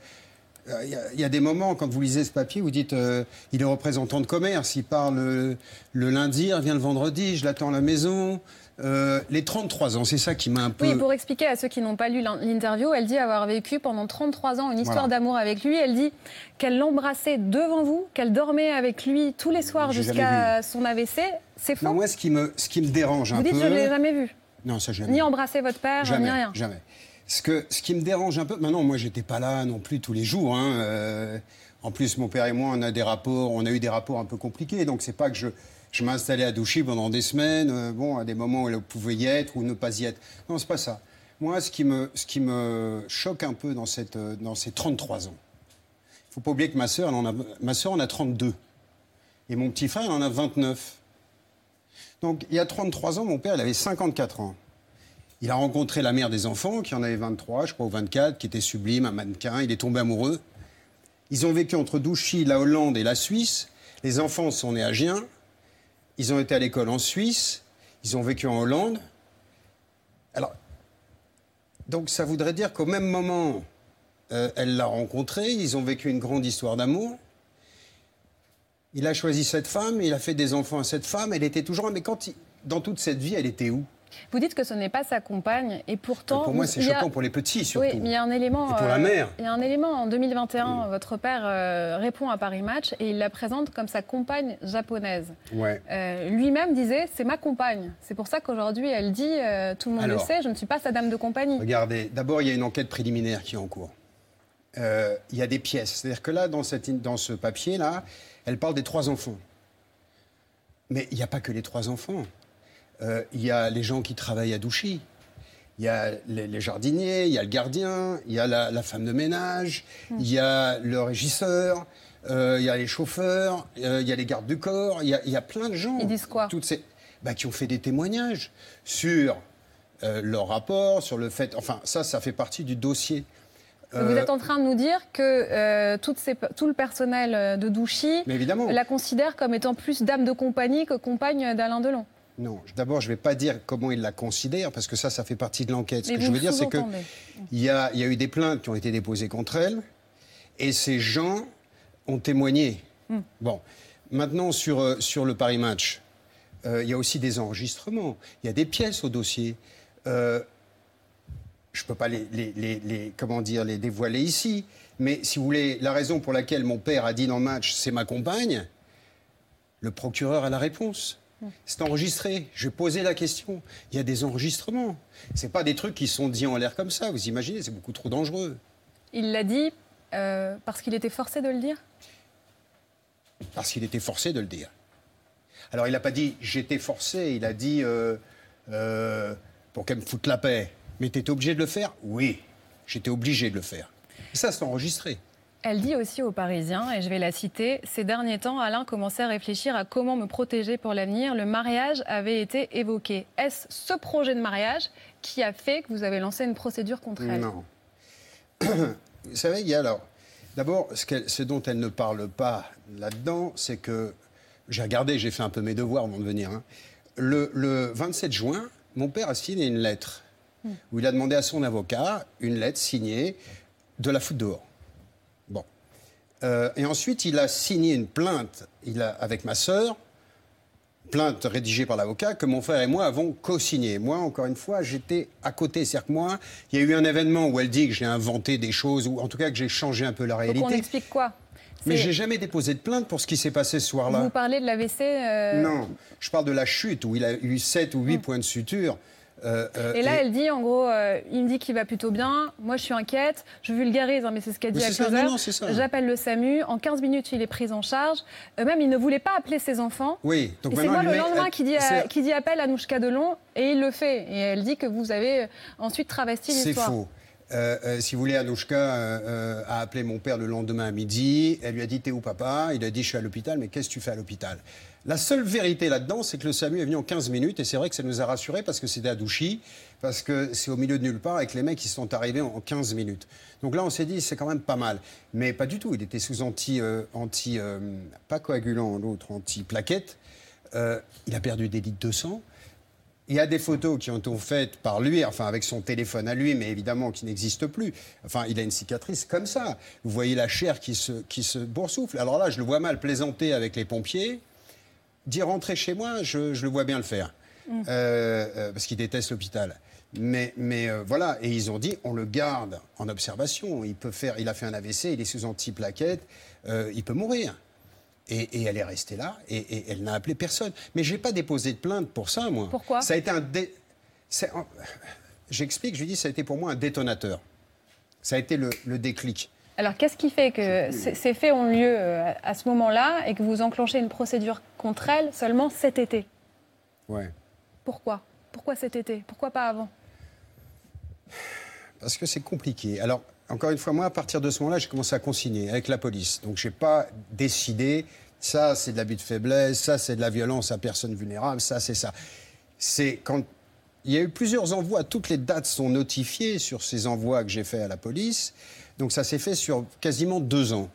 il y, a- il y a des moments, quand vous lisez ce papier, vous dites euh, il est représentant de commerce, il part le, le lundi, il revient le vendredi, je l'attends à la maison. Euh, les 33 ans, c'est ça qui m'a un peu.
Oui, pour expliquer à ceux qui n'ont pas lu l'in- l'interview, elle dit avoir vécu pendant 33 ans une histoire
Voilà.
d'amour avec lui. Elle dit qu'elle l'embrassait devant vous, qu'elle dormait avec lui tous les soirs jusqu'à son AVC. C'est faux.
Non, moi, ce qui me, ce qui me dérange
vous
un
dites
peu.
je ne l'ai jamais vu.
Non, ça jamais.
Ni embrasser votre père,
jamais,
ni rien.
Jamais. Ce, que, ce qui me dérange un peu, maintenant, moi, j'étais pas là non plus tous les jours. hein, euh, en plus, mon père et moi, on a des rapports, on a eu des rapports un peu compliqués. Donc, c'est pas que je, je m'installais à Douchy pendant des semaines, euh, bon, à des moments où elle pouvait y être ou ne pas y être. Non, c'est pas ça. Moi, ce qui me, ce qui me choque un peu dans, cette, euh, dans ces 33 ans, il faut pas oublier que ma sœur, en a, ma sœur en a 32. Et mon petit frère, il en a 29. Donc, il y a 33 ans, mon père, il avait 54 ans. Il a rencontré la mère des enfants, qui en avait 23, je crois, ou 24, qui était sublime, un mannequin. Il est tombé amoureux. Ils ont vécu entre Douchy, la Hollande et la Suisse. Les enfants sont nés à Gien. Ils ont été à l'école en Suisse. Ils ont vécu en Hollande. Alors, donc ça voudrait dire qu'au même moment, euh, elle l'a rencontré. Ils ont vécu une grande histoire d'amour. Il a choisi cette femme, il a fait des enfants à cette femme. Elle était toujours. Mais quand dans toute cette vie, elle était où?
Vous dites que ce n'est pas sa compagne, et pourtant.
Pour moi, c'est
a-
choquant pour les petits, surtout.
Oui, mais il y a un élément.
Et pour la
euh,
mère.
Il y a un élément. En 2021, votre père euh, répond à Paris Match et il la présente comme sa compagne japonaise.
Ouais.
Euh, Lui-même disait c'est ma compagne. C'est pour ça qu'aujourd'hui elle dit tout le monde
Alors.
le sait, je ne suis pas sa dame de compagnie.
Regardez, d'abord, il y a une enquête préliminaire qui est en cours. Il y a des pièces. C'est-à-dire que là, dans, cette, dans ce papier-là, elle parle des trois enfants. Mais il n'y a pas que les trois enfants. Euh, il y a les gens qui travaillent à Douchy. Il y a les, les jardiniers, il y a le gardien, il y a la, la femme de ménage, il y a le régisseur, euh, il y a les chauffeurs, euh, il y a les gardes du corps, il y a, il y a plein de gens.
Ils disent quoi
Toutes ces, bah, Qui ont fait des témoignages sur leur rapport, sur le fait. Enfin, ça, ça fait partie du dossier.
Vous êtes en train de nous dire que euh, toutes ces- tout le personnel de Douchy la considère comme étant plus dame de compagnie que compagne d'Alain Delon.
Non, d'abord, je ne vais pas dire comment ils la considèrent, parce que ça, ça fait partie de l'enquête. Ce
Mais
que je veux dire, c'est que
sous-entendez.
il y a, il y a eu des plaintes qui ont été déposées contre elle, et ces gens ont témoigné.
Hmm.
Bon, maintenant, sur, euh, sur le Paris Match, euh, il y a aussi des enregistrements, il y a des pièces au dossier. Euh, je ne peux pas les, les- les- les- comment dire, les dévoiler ici, mais si vous voulez, la raison pour laquelle mon père a dit dans le match, c'est ma compagne, le procureur a la réponse. C'est enregistré. Je vais poser la question. Il y a des enregistrements. C'est pas des trucs qui sont dits en l'air comme ça. Vous imaginez, c'est beaucoup trop dangereux.
Il l'a dit euh, parce qu'il était forcé de le dire?
Parce qu'il était forcé de le dire. Alors, il n'a pas dit j'étais forcé. Il a dit euh, euh, pour qu'elle me foute la paix. Mais t'étais obligé de le faire? Oui, j'étais obligé de le faire. Et ça, c'est enregistré.
Elle dit aussi aux Parisiens, et je vais la citer, Ces derniers temps, Alain commençait à réfléchir à comment me protéger pour l'avenir. Le mariage avait été évoqué. Est-ce ce projet de mariage qui a fait que vous avez lancé une procédure contre elle?
Non. Vous savez, il y a alors. D'abord, ce, dont elle ne parle pas là-dedans, c'est que. J'ai regardé, j'ai fait un peu mes devoirs avant de venir. hein. Le, le 27 juin, mon père a signé une lettre où il a demandé à son avocat une lettre signée de la foutre dehors. Euh, et ensuite, il a signé une plainte il a, avec ma sœur plainte rédigée par l'avocat que mon frère et moi avons co-signé. Moi, encore une fois, j'étais à côté. C'est-à-dire que moi, il y a eu un événement où elle dit que j'ai inventé des choses, ou en tout cas que j'ai changé un peu la
Donc
réalité.
on explique quoi?
Mais j'ai jamais déposé de plainte pour ce qui s'est passé ce soir-là.
Vous parlez de l'AVC euh,
Non, je parle de la chute où il a eu 7 ou 8 points de suture. Euh, euh,
Et là,
et-
elle dit, en gros, euh, il me dit qu'il va plutôt bien. Moi, je suis inquiète. Je vulgarise, hein, mais c'est ce
Mais
dit à
c'est ça,
15
non,
heures.
non, c'est ça.
J'appelle le SAMU. En 15 minutes, il est pris en charge. Même, il ne voulait pas appeler ses enfants.
Oui, donc
c'est moi le
met-
lendemain qui dit, à-
c'est-
qui dit appel à Nouchka Delon et il le fait. Et elle dit que vous avez ensuite travesti
C'est
l'histoire.
faux. Euh, euh, si vous voulez, Anouchka euh, a appelé mon père le lendemain à midi. Elle lui a dit T'es où, papa? Il a dit Je suis à l'hôpital, mais qu'est-ce que tu fais à l'hôpital? La seule vérité là-dedans, c'est que le SAMU est venu en 15 minutes, et c'est vrai que ça nous a rassurés parce que c'était à Douchy, parce que c'est au milieu de nulle part, avec les mecs qui sont arrivés en 15 minutes. Donc là, on s'est dit C'est quand même pas mal. Mais pas du tout. Il était sous anti. euh, anti euh, pas coagulant, l'autre, anti-plaquette. Euh, il a perdu des litres de sang. Il y a des photos qui ont été faites par lui, enfin avec son téléphone à lui, mais évidemment qui n'existent plus. Enfin, il a une cicatrice comme ça. Vous voyez la chair qui se, qui se boursoufle. Alors là, je le vois mal plaisanter avec les pompiers. Dire rentrer chez moi, je, je le vois bien le faire.
Mm.
Euh, euh, parce qu'il déteste l'hôpital. Mais, mais euh, voilà, et ils ont dit on le garde en observation. Il peut faire, il a fait un AVC, il est sous antiplaquette, euh, il peut mourir. Et, et elle est restée là, et, et elle n'a appelé personne. Mais j'ai pas déposé de plainte pour ça, moi.
Pourquoi?
Ça a été un. dé- J'explique, je lui dis, ça a été pour moi un détonateur. Ça a été le, le déclic.
Alors, qu'est-ce qui fait que ces faits ont lieu euh, à ce moment-là et que vous enclenchez une procédure contre elle seulement cet été?
Ouais.
Pourquoi? Pourquoi cet été? Pourquoi pas avant?
Parce que c'est compliqué. Alors, encore une fois, moi, à partir de ce moment-là, j'ai commencé à consigner avec la police. Donc, je n'ai pas décidé, ça, c'est de l'abus de faiblesse, ça, c'est de la violence à personne vulnérable, ça, c'est ça. C'est quand. Il y a eu plusieurs envois, toutes les dates sont notifiées sur ces envois que j'ai faits à la police. Donc, ça s'est fait sur quasiment deux ans.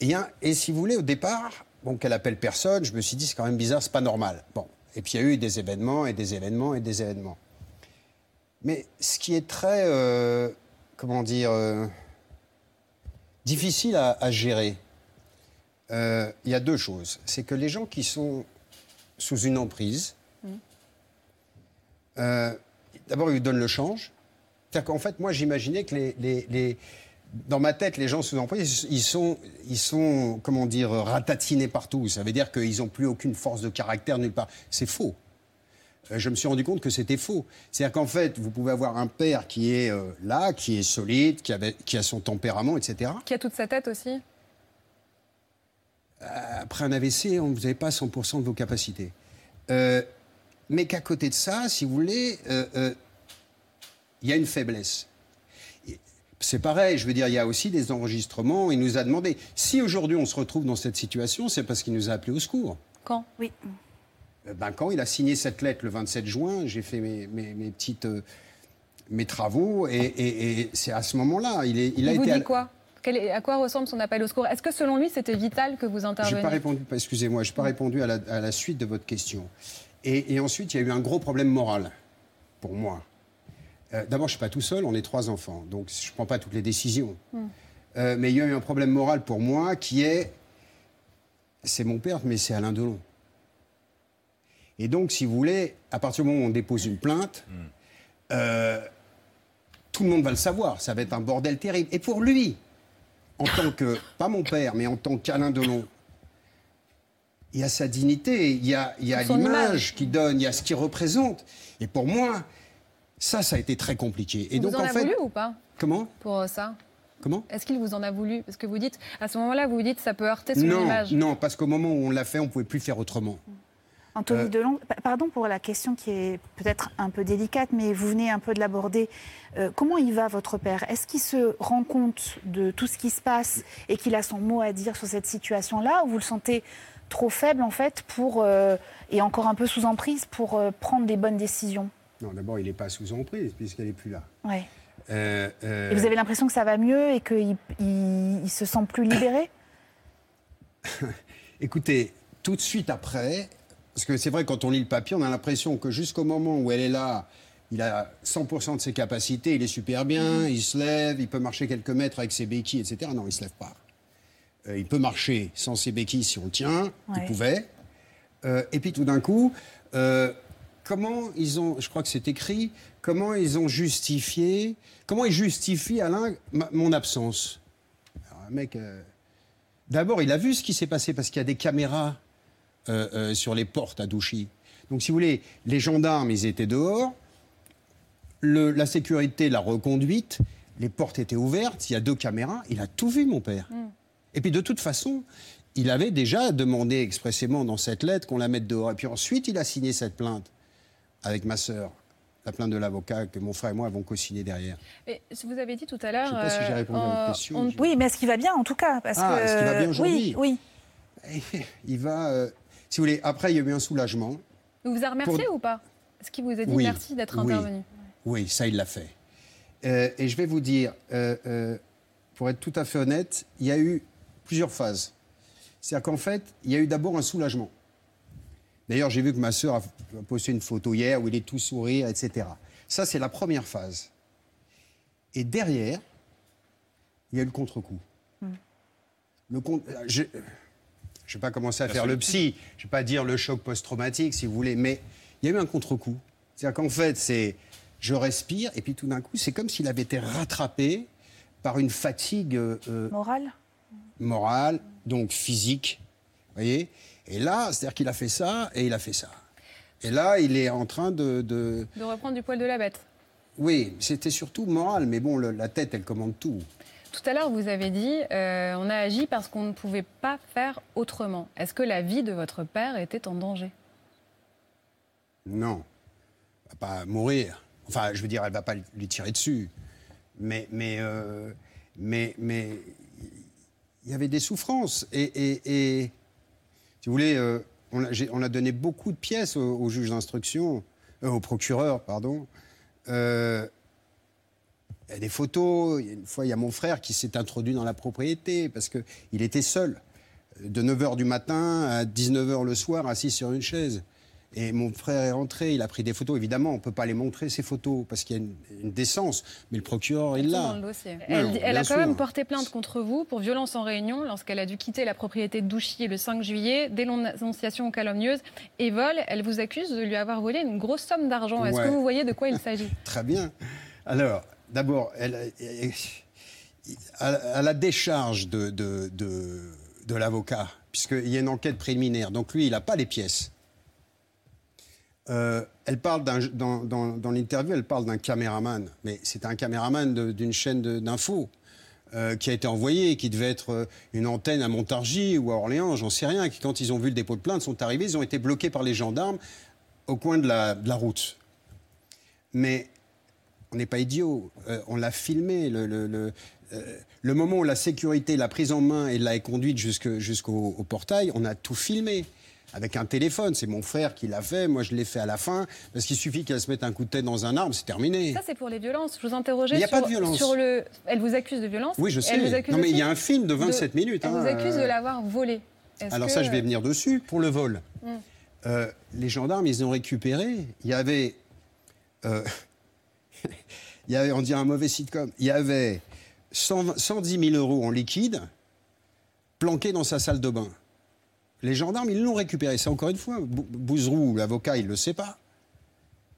Et, un- et si vous voulez, au départ, bon, qu'elle appelle personne, je me suis dit, c'est quand même bizarre, c'est pas normal. Bon. Et puis, il y a eu des événements, et des événements, et des événements. Mais ce qui est très, euh, comment dire, euh, difficile à, à gérer, euh, il y a deux choses. C'est que les gens qui sont sous une emprise, euh, d'abord, ils donnent le change. C'est-à-dire qu'en fait, moi, j'imaginais que les, les- les- dans ma tête, les gens sous emprise, ils sont, ils sont, comment dire, ratatinés partout. Ça veut dire qu'ils n'ont plus aucune force de caractère nulle part. C'est faux. Euh, je me suis rendu compte que c'était faux. C'est-à-dire qu'en fait, vous pouvez avoir un père qui est euh, là, qui est solide, qui, a son tempérament, etc.
Qui a toute sa tête aussi
Après un AVC, on- vous n'avez pas 100% de vos capacités. Euh, mais qu'à côté de ça, si vous voulez, euh, euh, il y a une faiblesse. C'est pareil, je veux dire, il y a aussi des enregistrements. Il nous a demandé. Si aujourd'hui on se retrouve dans cette situation, c'est parce qu'il nous a appelé au secours.
Quand?
Oui.
Euh, Ben, quand il a signé cette lettre le 27 juin, j'ai fait mes, mes- mes petites, euh, mes travaux et, et- et c'est à ce moment-là. Il, est, il
Il
a
vous
été.
dit
à-
quoi? Quel est- À quoi ressemble son appel au secours? Est-ce que selon lui, c'était vital que vous
J'ai
interveniez?
pas répondu, excusez-moi, j'ai pas répondu à la, à la suite de votre question. Et, et ensuite, il y a eu un gros problème moral pour moi. Euh, D'abord, je suis pas tout seul, on est trois enfants, donc je prends pas toutes les décisions.
Hmm.
Euh, mais il y a eu un problème moral pour moi qui est, c'est mon père, mais c'est Alain Delon. Et donc, si vous voulez, à partir du moment où on dépose une plainte, euh, tout le monde va le savoir. Ça va être un bordel terrible. Et pour lui, en tant que, pas mon père, mais en tant qu'Alain Delon, il y a sa dignité, il y a, l'image qu'il donne, il y a ce qu'il représente. Et pour moi, ça, ça a été très compliqué. Et
Il
donc,
vous en
en
a
fait,
voulu ou pas
comment
pour euh, ça
Comment
Est-ce qu'il vous en a voulu Parce que vous dites, à ce moment-là, vous vous dites, ça peut heurter son
Non,
image.
non, parce qu'au moment où on l'a fait, on ne pouvait plus faire autrement.
Anthony
Euh,
Delon, pa- pardon pour la question qui est peut-être un peu délicate, mais vous venez un peu de l'aborder. Euh, comment il va, votre père? Est-ce qu'il se rend compte de tout ce qui se passe et qu'il a son mot à dire sur cette situation-là Ou vous le sentez trop faible, en fait, pour, euh, et encore un peu sous emprise pour euh, prendre des bonnes décisions?
Non, d'abord, il n'est pas sous emprise, puisqu'elle n'est plus là.
ouais.
Euh, euh,
Et vous avez l'impression que ça va mieux et qu'il il, il se sent plus libéré
Écoutez, tout de suite après, parce que c'est vrai, quand on lit le papier, on a l'impression que jusqu'au moment où elle est là, il a 100% de ses capacités, il est super bien, il se lève, il peut marcher quelques mètres avec ses béquilles, etc. Non, il ne se lève pas. Euh, il peut marcher sans ses béquilles si on le tient, il pouvait. Et puis tout d'un coup, comment ils ont, je crois que c'est écrit, comment ils ont justifié, comment ils justifient, Alain, ma- mon absence. Alors, un mec, euh, d'abord, il a vu ce qui s'est passé parce qu'il y a des caméras euh, euh, sur les portes à Douchy. Donc, si vous voulez, les gendarmes, ils étaient dehors, le- la sécurité l'a reconduite, les portes étaient ouvertes, il y a deux caméras, il a tout vu, mon père. Et puis de toute façon, il avait déjà demandé expressément dans cette lettre qu'on la mette dehors. Et puis ensuite, il a signé cette plainte avec ma sœur, la plainte de l'avocat que mon frère et moi avons co-signé derrière.
Vous avez dit tout à l'heure.
Je sais pas si j'ai
euh,
répondu à votre
euh,
question.
on-
Oui, mais est-ce qu'il va bien en tout cas parce
Ah,
que...
est-ce qu'il va bien aujourd'hui
Oui, oui.
Il va, euh, si vous voulez, après il y a eu un soulagement.
Il vous a remercié
Pour-
ou pas? Est-ce qu'il vous a dit
Oui,
merci d'être
oui.
intervenu?
Oui, ça, il l'a fait. Euh, et je vais vous dire, euh, euh, pour être tout à fait honnête, il y a eu plusieurs phases. C'est-à-dire qu'en fait, il y a eu d'abord un soulagement. D'ailleurs, j'ai vu que ma sœur a a posté une photo hier où il est tout sourire, etc. Ça, c'est la première phase. Et derrière, il y a eu le contre-coup. Le con- euh, Je ne vais pas commencer à faire le psy, je ne vais pas dire le choc post-traumatique, si vous voulez, mais il y a eu un contre-coup. C'est-à-dire qu'en fait, c'est je respire, et puis tout d'un coup, c'est comme s'il avait été rattrapé par une fatigue euh, euh,
Morale?
morale, donc physique. Vous voyez? Et là, c'est-à-dire qu'il a fait ça et il a fait ça. Et là, il est en train de. de-
De reprendre du poil de la bête.
Oui, c'était surtout moral, mais bon, le- la tête, elle commande tout.
Tout à l'heure, vous avez dit euh, on a agi parce qu'on ne pouvait pas faire autrement. Est-ce que la vie de votre père était en danger?
Non, elle va pas mourir. Enfin, je veux dire, elle va pas lui tirer dessus. Mais, mais, euh, mais, mais, il y avait des souffrances. Et, et, et si vous voulez, euh, on, a, donné beaucoup de pièces au, juge d'instruction, euh, au procureur, pardon. Euh, il y a des photos. Une fois, il y a mon frère qui s'est introduit dans la propriété parce qu'il était seul. De 9h du matin à 19h le soir, assis sur une chaise. Et mon frère est rentré, il a pris des photos. Évidemment, on ne peut pas les montrer, ces photos, parce qu'il y a une, une décence. Mais le procureur, il l'a.
Elle,
non,
elle a quand
sûr.
même porté plainte contre vous pour violence en réunion lorsqu'elle a dû quitter la propriété de Douchy le 5 juillet, dénonciation calomnieuse et vol. Elle vous accuse de lui avoir volé une grosse somme d'argent. Est-ce
Ouais.
que vous voyez de quoi il s'agit
Très bien. Alors, d'abord, à, à la décharge de, de, de, de l'avocat, puisqu'il y a une enquête préliminaire, donc lui, il n'a pas les pièces. Euh, elle parle dans, l'interview, elle parle d'un caméraman, mais c'est un caméraman d'une chaîne d'infos euh, qui a été envoyé, qui devait être euh, une antenne à Montargis ou à Orléans, j'en sais rien, qui quand ils ont vu le dépôt de plainte sont arrivés, ils ont été bloqués par les gendarmes au coin de la, route. Mais on n'est pas idiot. On l'a filmé. Le, moment où la sécurité l'a prise en main et l'a conduite jusqu'au au portail, on a tout filmé. Avec un téléphone. C'est mon frère qui l'a fait. Moi, je l'ai fait à la fin. Parce qu'il suffit qu'elle se mette un coup de tête dans un arbre, c'est terminé.
Ça, c'est pour les violences. Je vous interrogeais
Il y a
sur,
pas de violence.
sur le. Elle vous accuse de violence.
Oui, je sais.
Elle vous accuse
Non, mais il y a un film de 27 minutes,
Elle
hein,
vous accuse de l'avoir volé.
Alors
que-
ça, je vais venir dessus. Pour le vol,
Mm.
euh, les gendarmes, ils ont récupéré. Il y avait, euh, il y avait, on dirait un mauvais sitcom. Il y avait 100 110 000 euros en liquide planqués dans sa salle de bain. Les gendarmes, ils l'ont récupéré. Ça, encore une fois, Bou- Bouzrou, l'avocat, il ne le sait pas.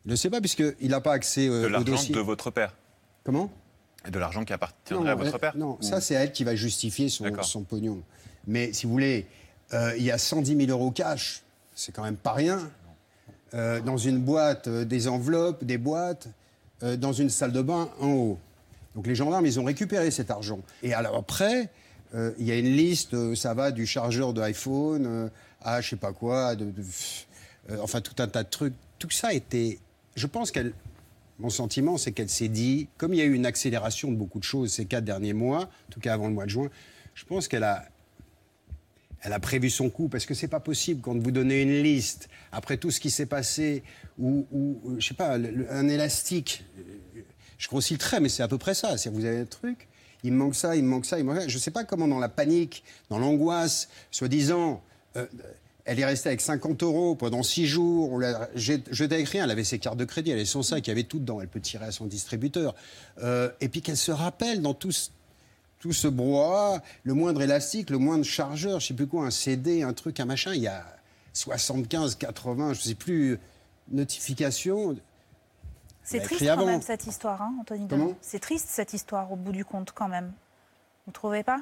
Il ne le sait pas puisqu'il n'a pas accès euh,
De
au
l'argent
dossier.
de votre père.
Comment?
Et de l'argent qui appartiendrait à votre
elle-
père
Non,
Ou-
ça c'est elle qui va justifier son, son pognon. Mais si vous voulez, euh, il y a 110 000 euros cash, c'est quand même pas rien. Euh, dans une boîte, euh, des enveloppes, des boîtes, euh, dans une salle de bain en haut. Donc les gendarmes, ils ont récupéré cet argent. Et alors après, euh, y a une liste, euh, ça va du chargeur de iPhone euh, à je sais pas quoi, euh, enfin tout un tas de trucs. Tout ça était. Je pense qu'elle. Mon sentiment, c'est qu'elle s'est dit, comme il y a eu une accélération de beaucoup de choses ces quatre derniers mois, en tout cas avant le mois de juin, je pense qu'elle a, elle a prévu son coup, parce que c'est pas possible quand vous donnez une liste, après tout ce qui s'est passé, ou, ou, je sais pas, un élastique, je grossis le trait, mais c'est à peu près ça. C'est vous avez un truc, il me manque ça, il me manque ça, il me manque ça. Je sais pas comment dans la panique, dans l'angoisse, soi-disant, euh, elle est restée avec 50 euros pendant 6 jours. On l'a jet- jeté avec rien. Elle avait ses cartes de crédit, elle avait son sac, il y avait tout dedans. Elle peut tirer à son distributeur. Euh, et puis qu'elle se rappelle dans tout ce, tout ce brouhaha, le moindre élastique, le moindre chargeur, je sais plus quoi, un CD, un truc, un machin. Il y a, 75, 80, je ne sais plus, notifications.
C'est
a
triste quand
avant.
même cette histoire, hein, Anthony
Comment?
C'est triste cette histoire au bout du compte quand même. Vous trouvez pas?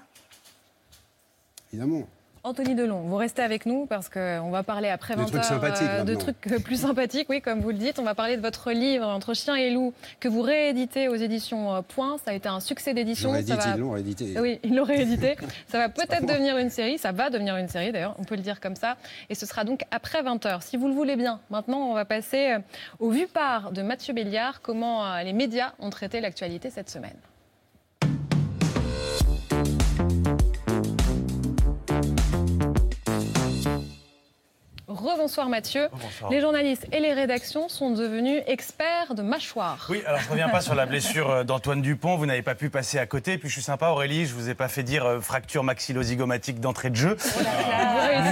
Évidemment.
Anthony Delon, vous restez avec nous parce qu'on va parler après
De
20
trucs
euh, de trucs euh, plus sympathiques, oui, comme vous le dites. On va parler de votre livre Entre chien et loup que vous rééditez aux éditions euh, Point. Ça a été un succès d'édition. Va-
ils l'ont réédité.
Oui, il l'ont réédité. Ça va peut-être devenir une série. Ça va devenir une série d'ailleurs, on peut le dire comme ça. Et ce sera donc après 20h. Si vous le voulez bien, maintenant on va passer au vu par de Mathieu Béliard. Comment les médias ont traité l'actualité cette semaine. Rebonsoir Mathieu. Les journalistes et les rédactions sont devenus experts de mâchoires.
Oui, alors je reviens pas sur la blessure euh, d'Antoine Dupont. Vous n'avez pas pu passer à côté. Puis je suis sympa, Aurélie, je vous ai pas fait dire euh, fracture maxillozygomatique d'entrée de jeu.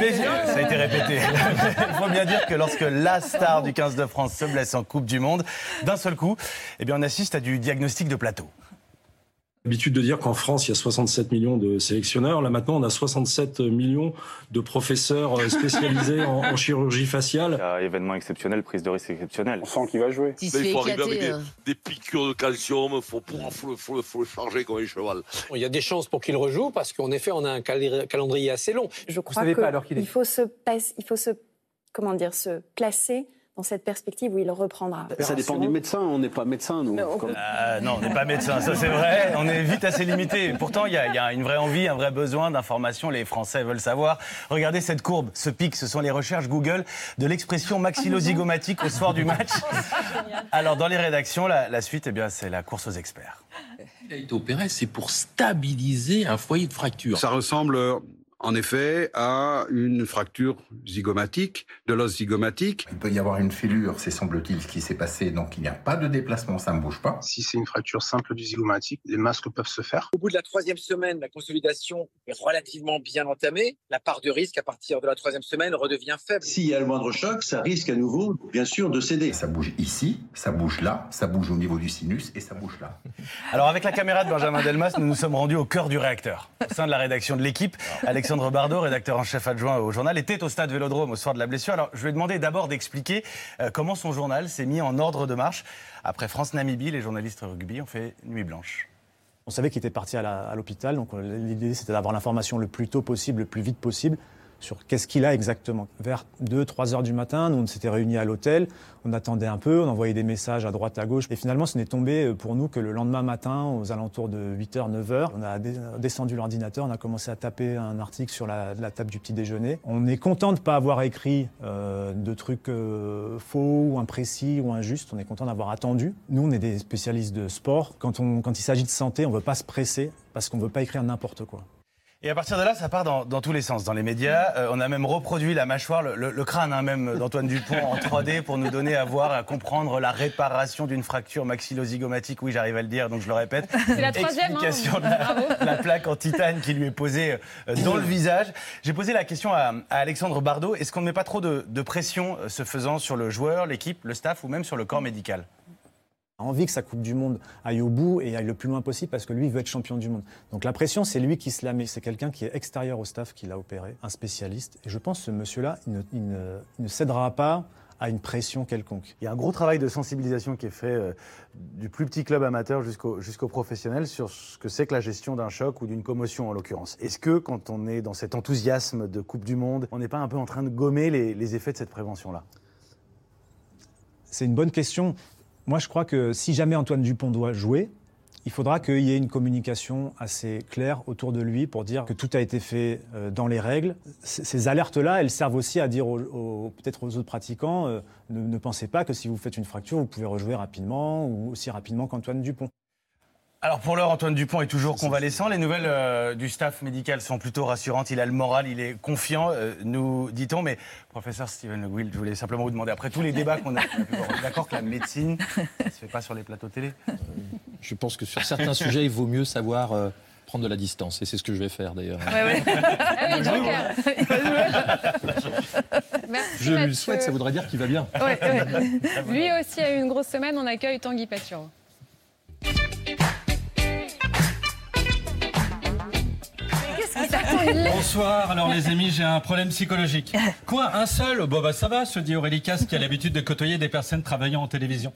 Mais ça a été répété. Il faut bien dire que lorsque la star du 15 de France se blesse en Coupe du Monde, d'un seul coup, eh bien on assiste à du diagnostic de plateau.
L'habitude de dire qu'en France, il y a 67 millions de sélectionneurs. Là, maintenant, on a 67 millions de professeurs euh, spécialisés en, en chirurgie faciale.
événement exceptionnel, prise de risque exceptionnelle.
On sent qu'il va jouer.
Il faut arriver avec des, des piqûres de calcium, il faut, pour- faut, le- faut le- faut le charger comme un cheval.
Il y a des chances pour qu'il rejoue parce qu'en effet, on a un calendrier assez long.
Je crois qu'il faut se passe- il faut se comment dire se placer dans cette perspective où il reprendra.
Ça dépend du médecin, on n'est pas médecin, nous. Comme-
Euh, non, on n'est pas médecin, ça c'est vrai. On est vite assez limité. Pourtant, il y, a- il y a une vraie envie, un vrai besoin d'information. Les Français veulent savoir. Regardez cette courbe, ce pic, ce sont les recherches Google de l'expression maxillozygomatique au soir du match. Alors, dans les rédactions, la, la suite, eh bien, c'est la course aux experts.
Il a été opéré, c'est pour stabiliser un foyer de fracture.
Ça ressemble en effet à une fracture zygomatique, de l'os zygomatique.
Il peut y avoir une fêlure, c'est semble-t-il ce qui s'est passé, donc il n'y a pas de déplacement, ça ne bouge pas.
Si c'est une fracture simple du zygomatique, les masques peuvent se faire.
Au bout de la troisième semaine, la consolidation est relativement bien entamée. La part de risque à partir de la troisième semaine redevient faible.
S'il y a le moindre choc, ça risque à nouveau, bien sûr, de céder. Ça bouge ici, ça bouge là, ça bouge au niveau du sinus et ça bouge là.
Alors, avec la caméra de Benjamin Delmas, nous nous sommes rendus au cœur du réacteur. Au sein de la rédaction de l'équipe, Alexandre Bardot, rédacteur en chef adjoint au journal, était au stade Vélodrome au soir de la blessure. Alors, je lui ai demandé d'abord d'expliquer euh, comment son journal s'est mis en ordre de marche. Après France-Namibie, les journalistes rugby ont fait nuit blanche.
On savait qu'il était parti à l'hôpital, donc euh, l'idée c'était d'avoir l'information le plus tôt possible, le plus vite possible, sur qu'est-ce qu'il a exactement. Vers 2-3 heures du matin, nous on s'était réunis à l'hôtel, on attendait un peu, on envoyait des messages à droite, à gauche, et finalement ce n'est tombé euh, pour nous que le lendemain matin, aux alentours de 8h, 9h, on a descendu l'ordinateur, on a commencé à taper un article sur la, table du petit déjeuner. On est content de ne pas avoir écrit euh, de trucs euh, faux ou imprécis ou injustes, on est content d'avoir attendu. Nous on est des spécialistes de sport, quand, quand il s'agit de santé, on ne veut pas se presser parce qu'on ne veut pas écrire n'importe quoi.
Et à partir de là, ça part dans, dans tous les sens. Dans les médias, Euh, on a même reproduit la mâchoire, le, le- le crâne hein, même d'Antoine Dupont en 3D pour nous donner à voir, à comprendre la réparation d'une fracture maxillozygomatique. Oui, j'arrive à le dire, donc je le répète.
C'est la troisième, hein.
Explication de la, la plaque en titane qui lui est posée euh, dans le visage. J'ai posé la question à, à Alexandre Bardot. Est-ce qu'on ne met pas trop de, de pression euh, se faisant sur le joueur, l'équipe, le staff ou même sur le corps médical?
Envie que sa Coupe du Monde aille au bout et aille le plus loin possible parce que lui il veut être champion du monde. Donc la pression, c'est lui qui se la met. C'est quelqu'un qui est extérieur au staff qui l'a opéré, un spécialiste. Et je pense que ce monsieur-là, il ne, il ne- il ne cédera pas à une pression quelconque.
Il y a un gros travail de sensibilisation qui est fait euh, du plus petit club amateur jusqu'au jusqu'au professionnel sur ce que c'est que la gestion d'un choc ou d'une commotion en l'occurrence. Est-ce que quand on est dans cet enthousiasme de Coupe du Monde, on n'est pas un peu en train de gommer les, les effets de cette prévention-là?
C'est une bonne question. Moi, je crois que si jamais Antoine Dupont doit jouer, il faudra qu'il y ait une communication assez claire autour de lui pour dire que tout a été fait euh, dans les règles. Ces alertes-là, elles servent aussi à dire peut-être aux autres pratiquants euh, ne, ne pensez pas que si vous faites une fracture, vous pouvez rejouer rapidement ou aussi rapidement qu'Antoine Dupont.
Alors pour l'heure, Antoine Dupont est toujours convalescent. Les nouvelles euh, du staff médical sont plutôt rassurantes. Il a le moral, il est confiant, euh, nous dit-on. Mais professeur Steven Le je voulais simplement vous demander, après tous les débats qu'on a, qu'on a pu voir, on est d'accord que la médecine ne se fait pas sur les plateaux télé?
Je pense que sur certains sujets, il vaut mieux savoir euh, prendre de la distance. Et c'est ce que je vais faire d'ailleurs.
Ah
Je lui souhaite, ça voudrait dire qu'il va bien.
Ouais, ouais. Lui aussi a eu une grosse semaine. On accueille Tanguy Paturo.
Bonsoir, alors les amis, j'ai un problème psychologique. Quoi, un seul? Bon bah ça va, se dit Aurélie Casse qui a l'habitude de côtoyer des personnes travaillant en télévision.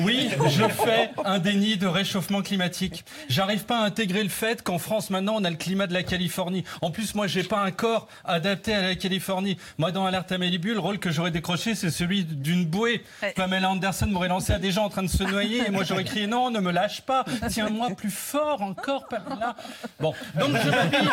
Oui, je fais un déni de réchauffement climatique. J'arrive pas à intégrer le fait qu'en France maintenant on a le climat de la Californie. En plus moi j'ai pas un corps adapté à la Californie. Moi dans Alerte à Malibu, le rôle que j'aurais décroché c'est celui d'une bouée. Pamela Anderson m'aurait lancé à des gens en train de se noyer et moi j'aurais crié non, ne me lâche pas, tiens-moi plus fort encore Pamela. Bon, donc je m'habille,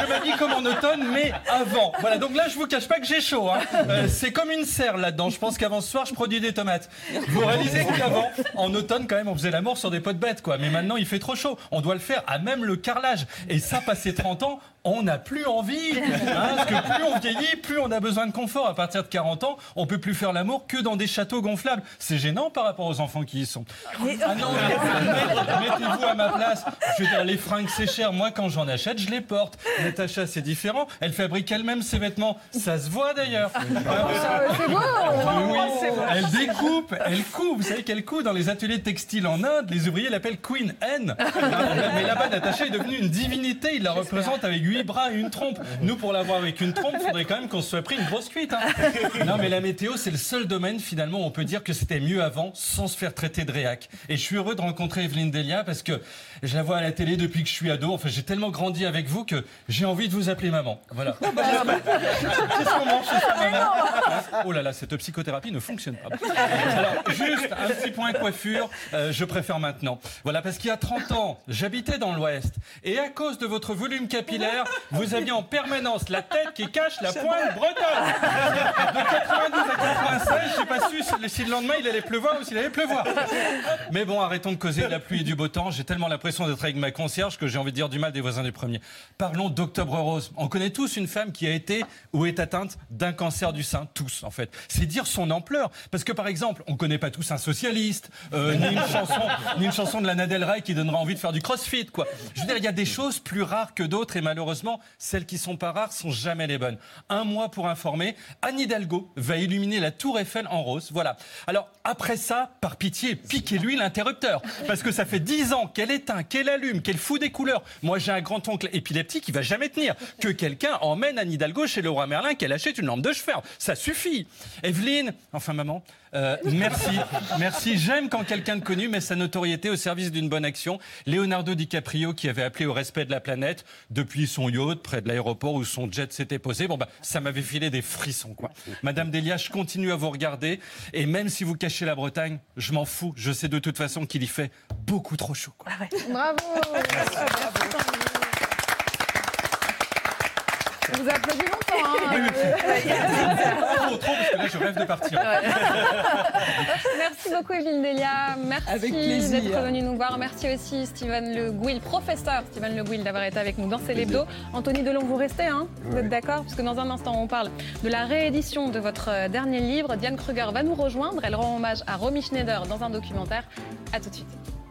je m'habille comme en automne mais avant. Voilà, donc là je vous cache pas que j'ai chaud. hein. Euh, c'est comme une serre là-dedans. Je pense qu'avant ce soir je produis des tomates. Vous réalisez qu'avant, en automne quand même, on faisait l'amour sur des pots de bêtes quoi. Mais maintenant il fait trop chaud. On doit le faire à même le carrelage. Et ça, passé 30 ans, on n'a plus envie. hein, parce que plus on vieillit, plus on a besoin de confort. À partir de 40 ans, on peut plus faire l'amour que dans des châteaux gonflables. C'est gênant par rapport aux enfants qui y sont. Ah non, mais mettez-vous à ma place. Je veux dire, les fringues, c'est cher. Moi, quand j'en achète, je les porte. Natacha, c'est différent. Elle fabrique elle-même ses vêtements. Ça se voit d'ailleurs.
c'est beau.
Oui,
C'est.
Elle découpe, elle coud. Vous savez qu'elle coud dans les ateliers textiles en Inde. Les ouvriers l'appellent Queen Anne. Mais là-bas, Natacha est devenue une divinité. Il la représente avec huit bras et une trompe. Nous, pour l'avoir avec une trompe, il faudrait quand même qu'on se soit pris une grosse cuite. hein. Non, mais la météo, c'est le seul domaine finalement où on peut dire que c'était mieux avant sans se faire traiter de réac. Et je suis heureux de rencontrer Evelyne Delia parce que je la vois à la télé depuis que je suis ado. Enfin, j'ai tellement grandi avec vous que j'ai envie de vous appeler maman. Voilà. Qu'est-ce qu'on mange ce soir, maman Oh là là, cette psychothérapie ne fonctionne pas. Alors, juste un petit point coiffure, euh, je préfère maintenant. Voilà, parce qu'il y a 30 ans, j'habitais dans l'Ouest. Et à cause de votre volume capillaire, vous aviez en permanence la tête qui cache la pointe bretonne. De 92 à 96, j'ai pas su si- le lendemain il allait pleuvoir ou s'il allait pleuvoir. Mais bon, arrêtons de causer de la pluie et du beau temps. J'ai tellement l'impression d'être avec ma concierge que j'ai envie de dire du mal des voisins du premier. Parlons d'Octobre Rose. On connaît tous une femme qui a été ou est atteinte d'un cancer du sein, tous en fait. C'est dire son ampleur. Parce que par exemple, on connaît pas tous un socialiste, euh, ni, une chanson, ni une chanson de Lana Del Rey qui donnera envie de faire du crossfit, quoi. Je veux dire, il y a des choses plus rares que d'autres et malheureusement, celles qui sont pas rares sont jamais les bonnes. Un mois pour informer, Anne Hidalgo va illuminer la Tour Eiffel en rose. Voilà. Alors, après ça, par pitié, piquez-lui l'interrupteur. Parce que ça fait dix ans qu'elle éteint, qu'elle allume, qu'elle fout des couleurs. Moi, j'ai un grand-oncle épileptique qui va jamais tenir. Que quelqu'un emmène Anne Hidalgo chez le roi Merlin, qu'elle achète une lampe de chevet. Ça suffit. Evelyne, enfin maman, euh, merci. Merci. J'aime quand quelqu'un de connu met sa notoriété au service d'une bonne action. Leonardo DiCaprio qui avait appelé au respect de la planète depuis son yacht près de l'aéroport où son jet s'était posé. Bon, bah, ça m'avait filé des frissons, quoi. Madame Delia, je continue à vous regarder. Et même si vous cachez la Bretagne, je m'en fous. Je sais de toute façon qu'il y fait beaucoup trop chaud, quoi.
Bravo. On vous applaudit longtemps. Hein.
Pas trop, trop, parce que là, je rêve de partir.
Merci beaucoup Evelyne Delia. Merci d'être venu nous voir. Merci aussi Steven Le Gouil, professeur Steven Le Gouil d'avoir été avec nous dans C'est l'hebdo. Anthony Delon, vous restez, hein Vous êtes d'accord? Parce que dans un instant, on parle de la réédition de votre euh, dernier livre. Diane Kruger va nous rejoindre. Elle rend hommage à Romy Schneider dans un documentaire. À tout de suite.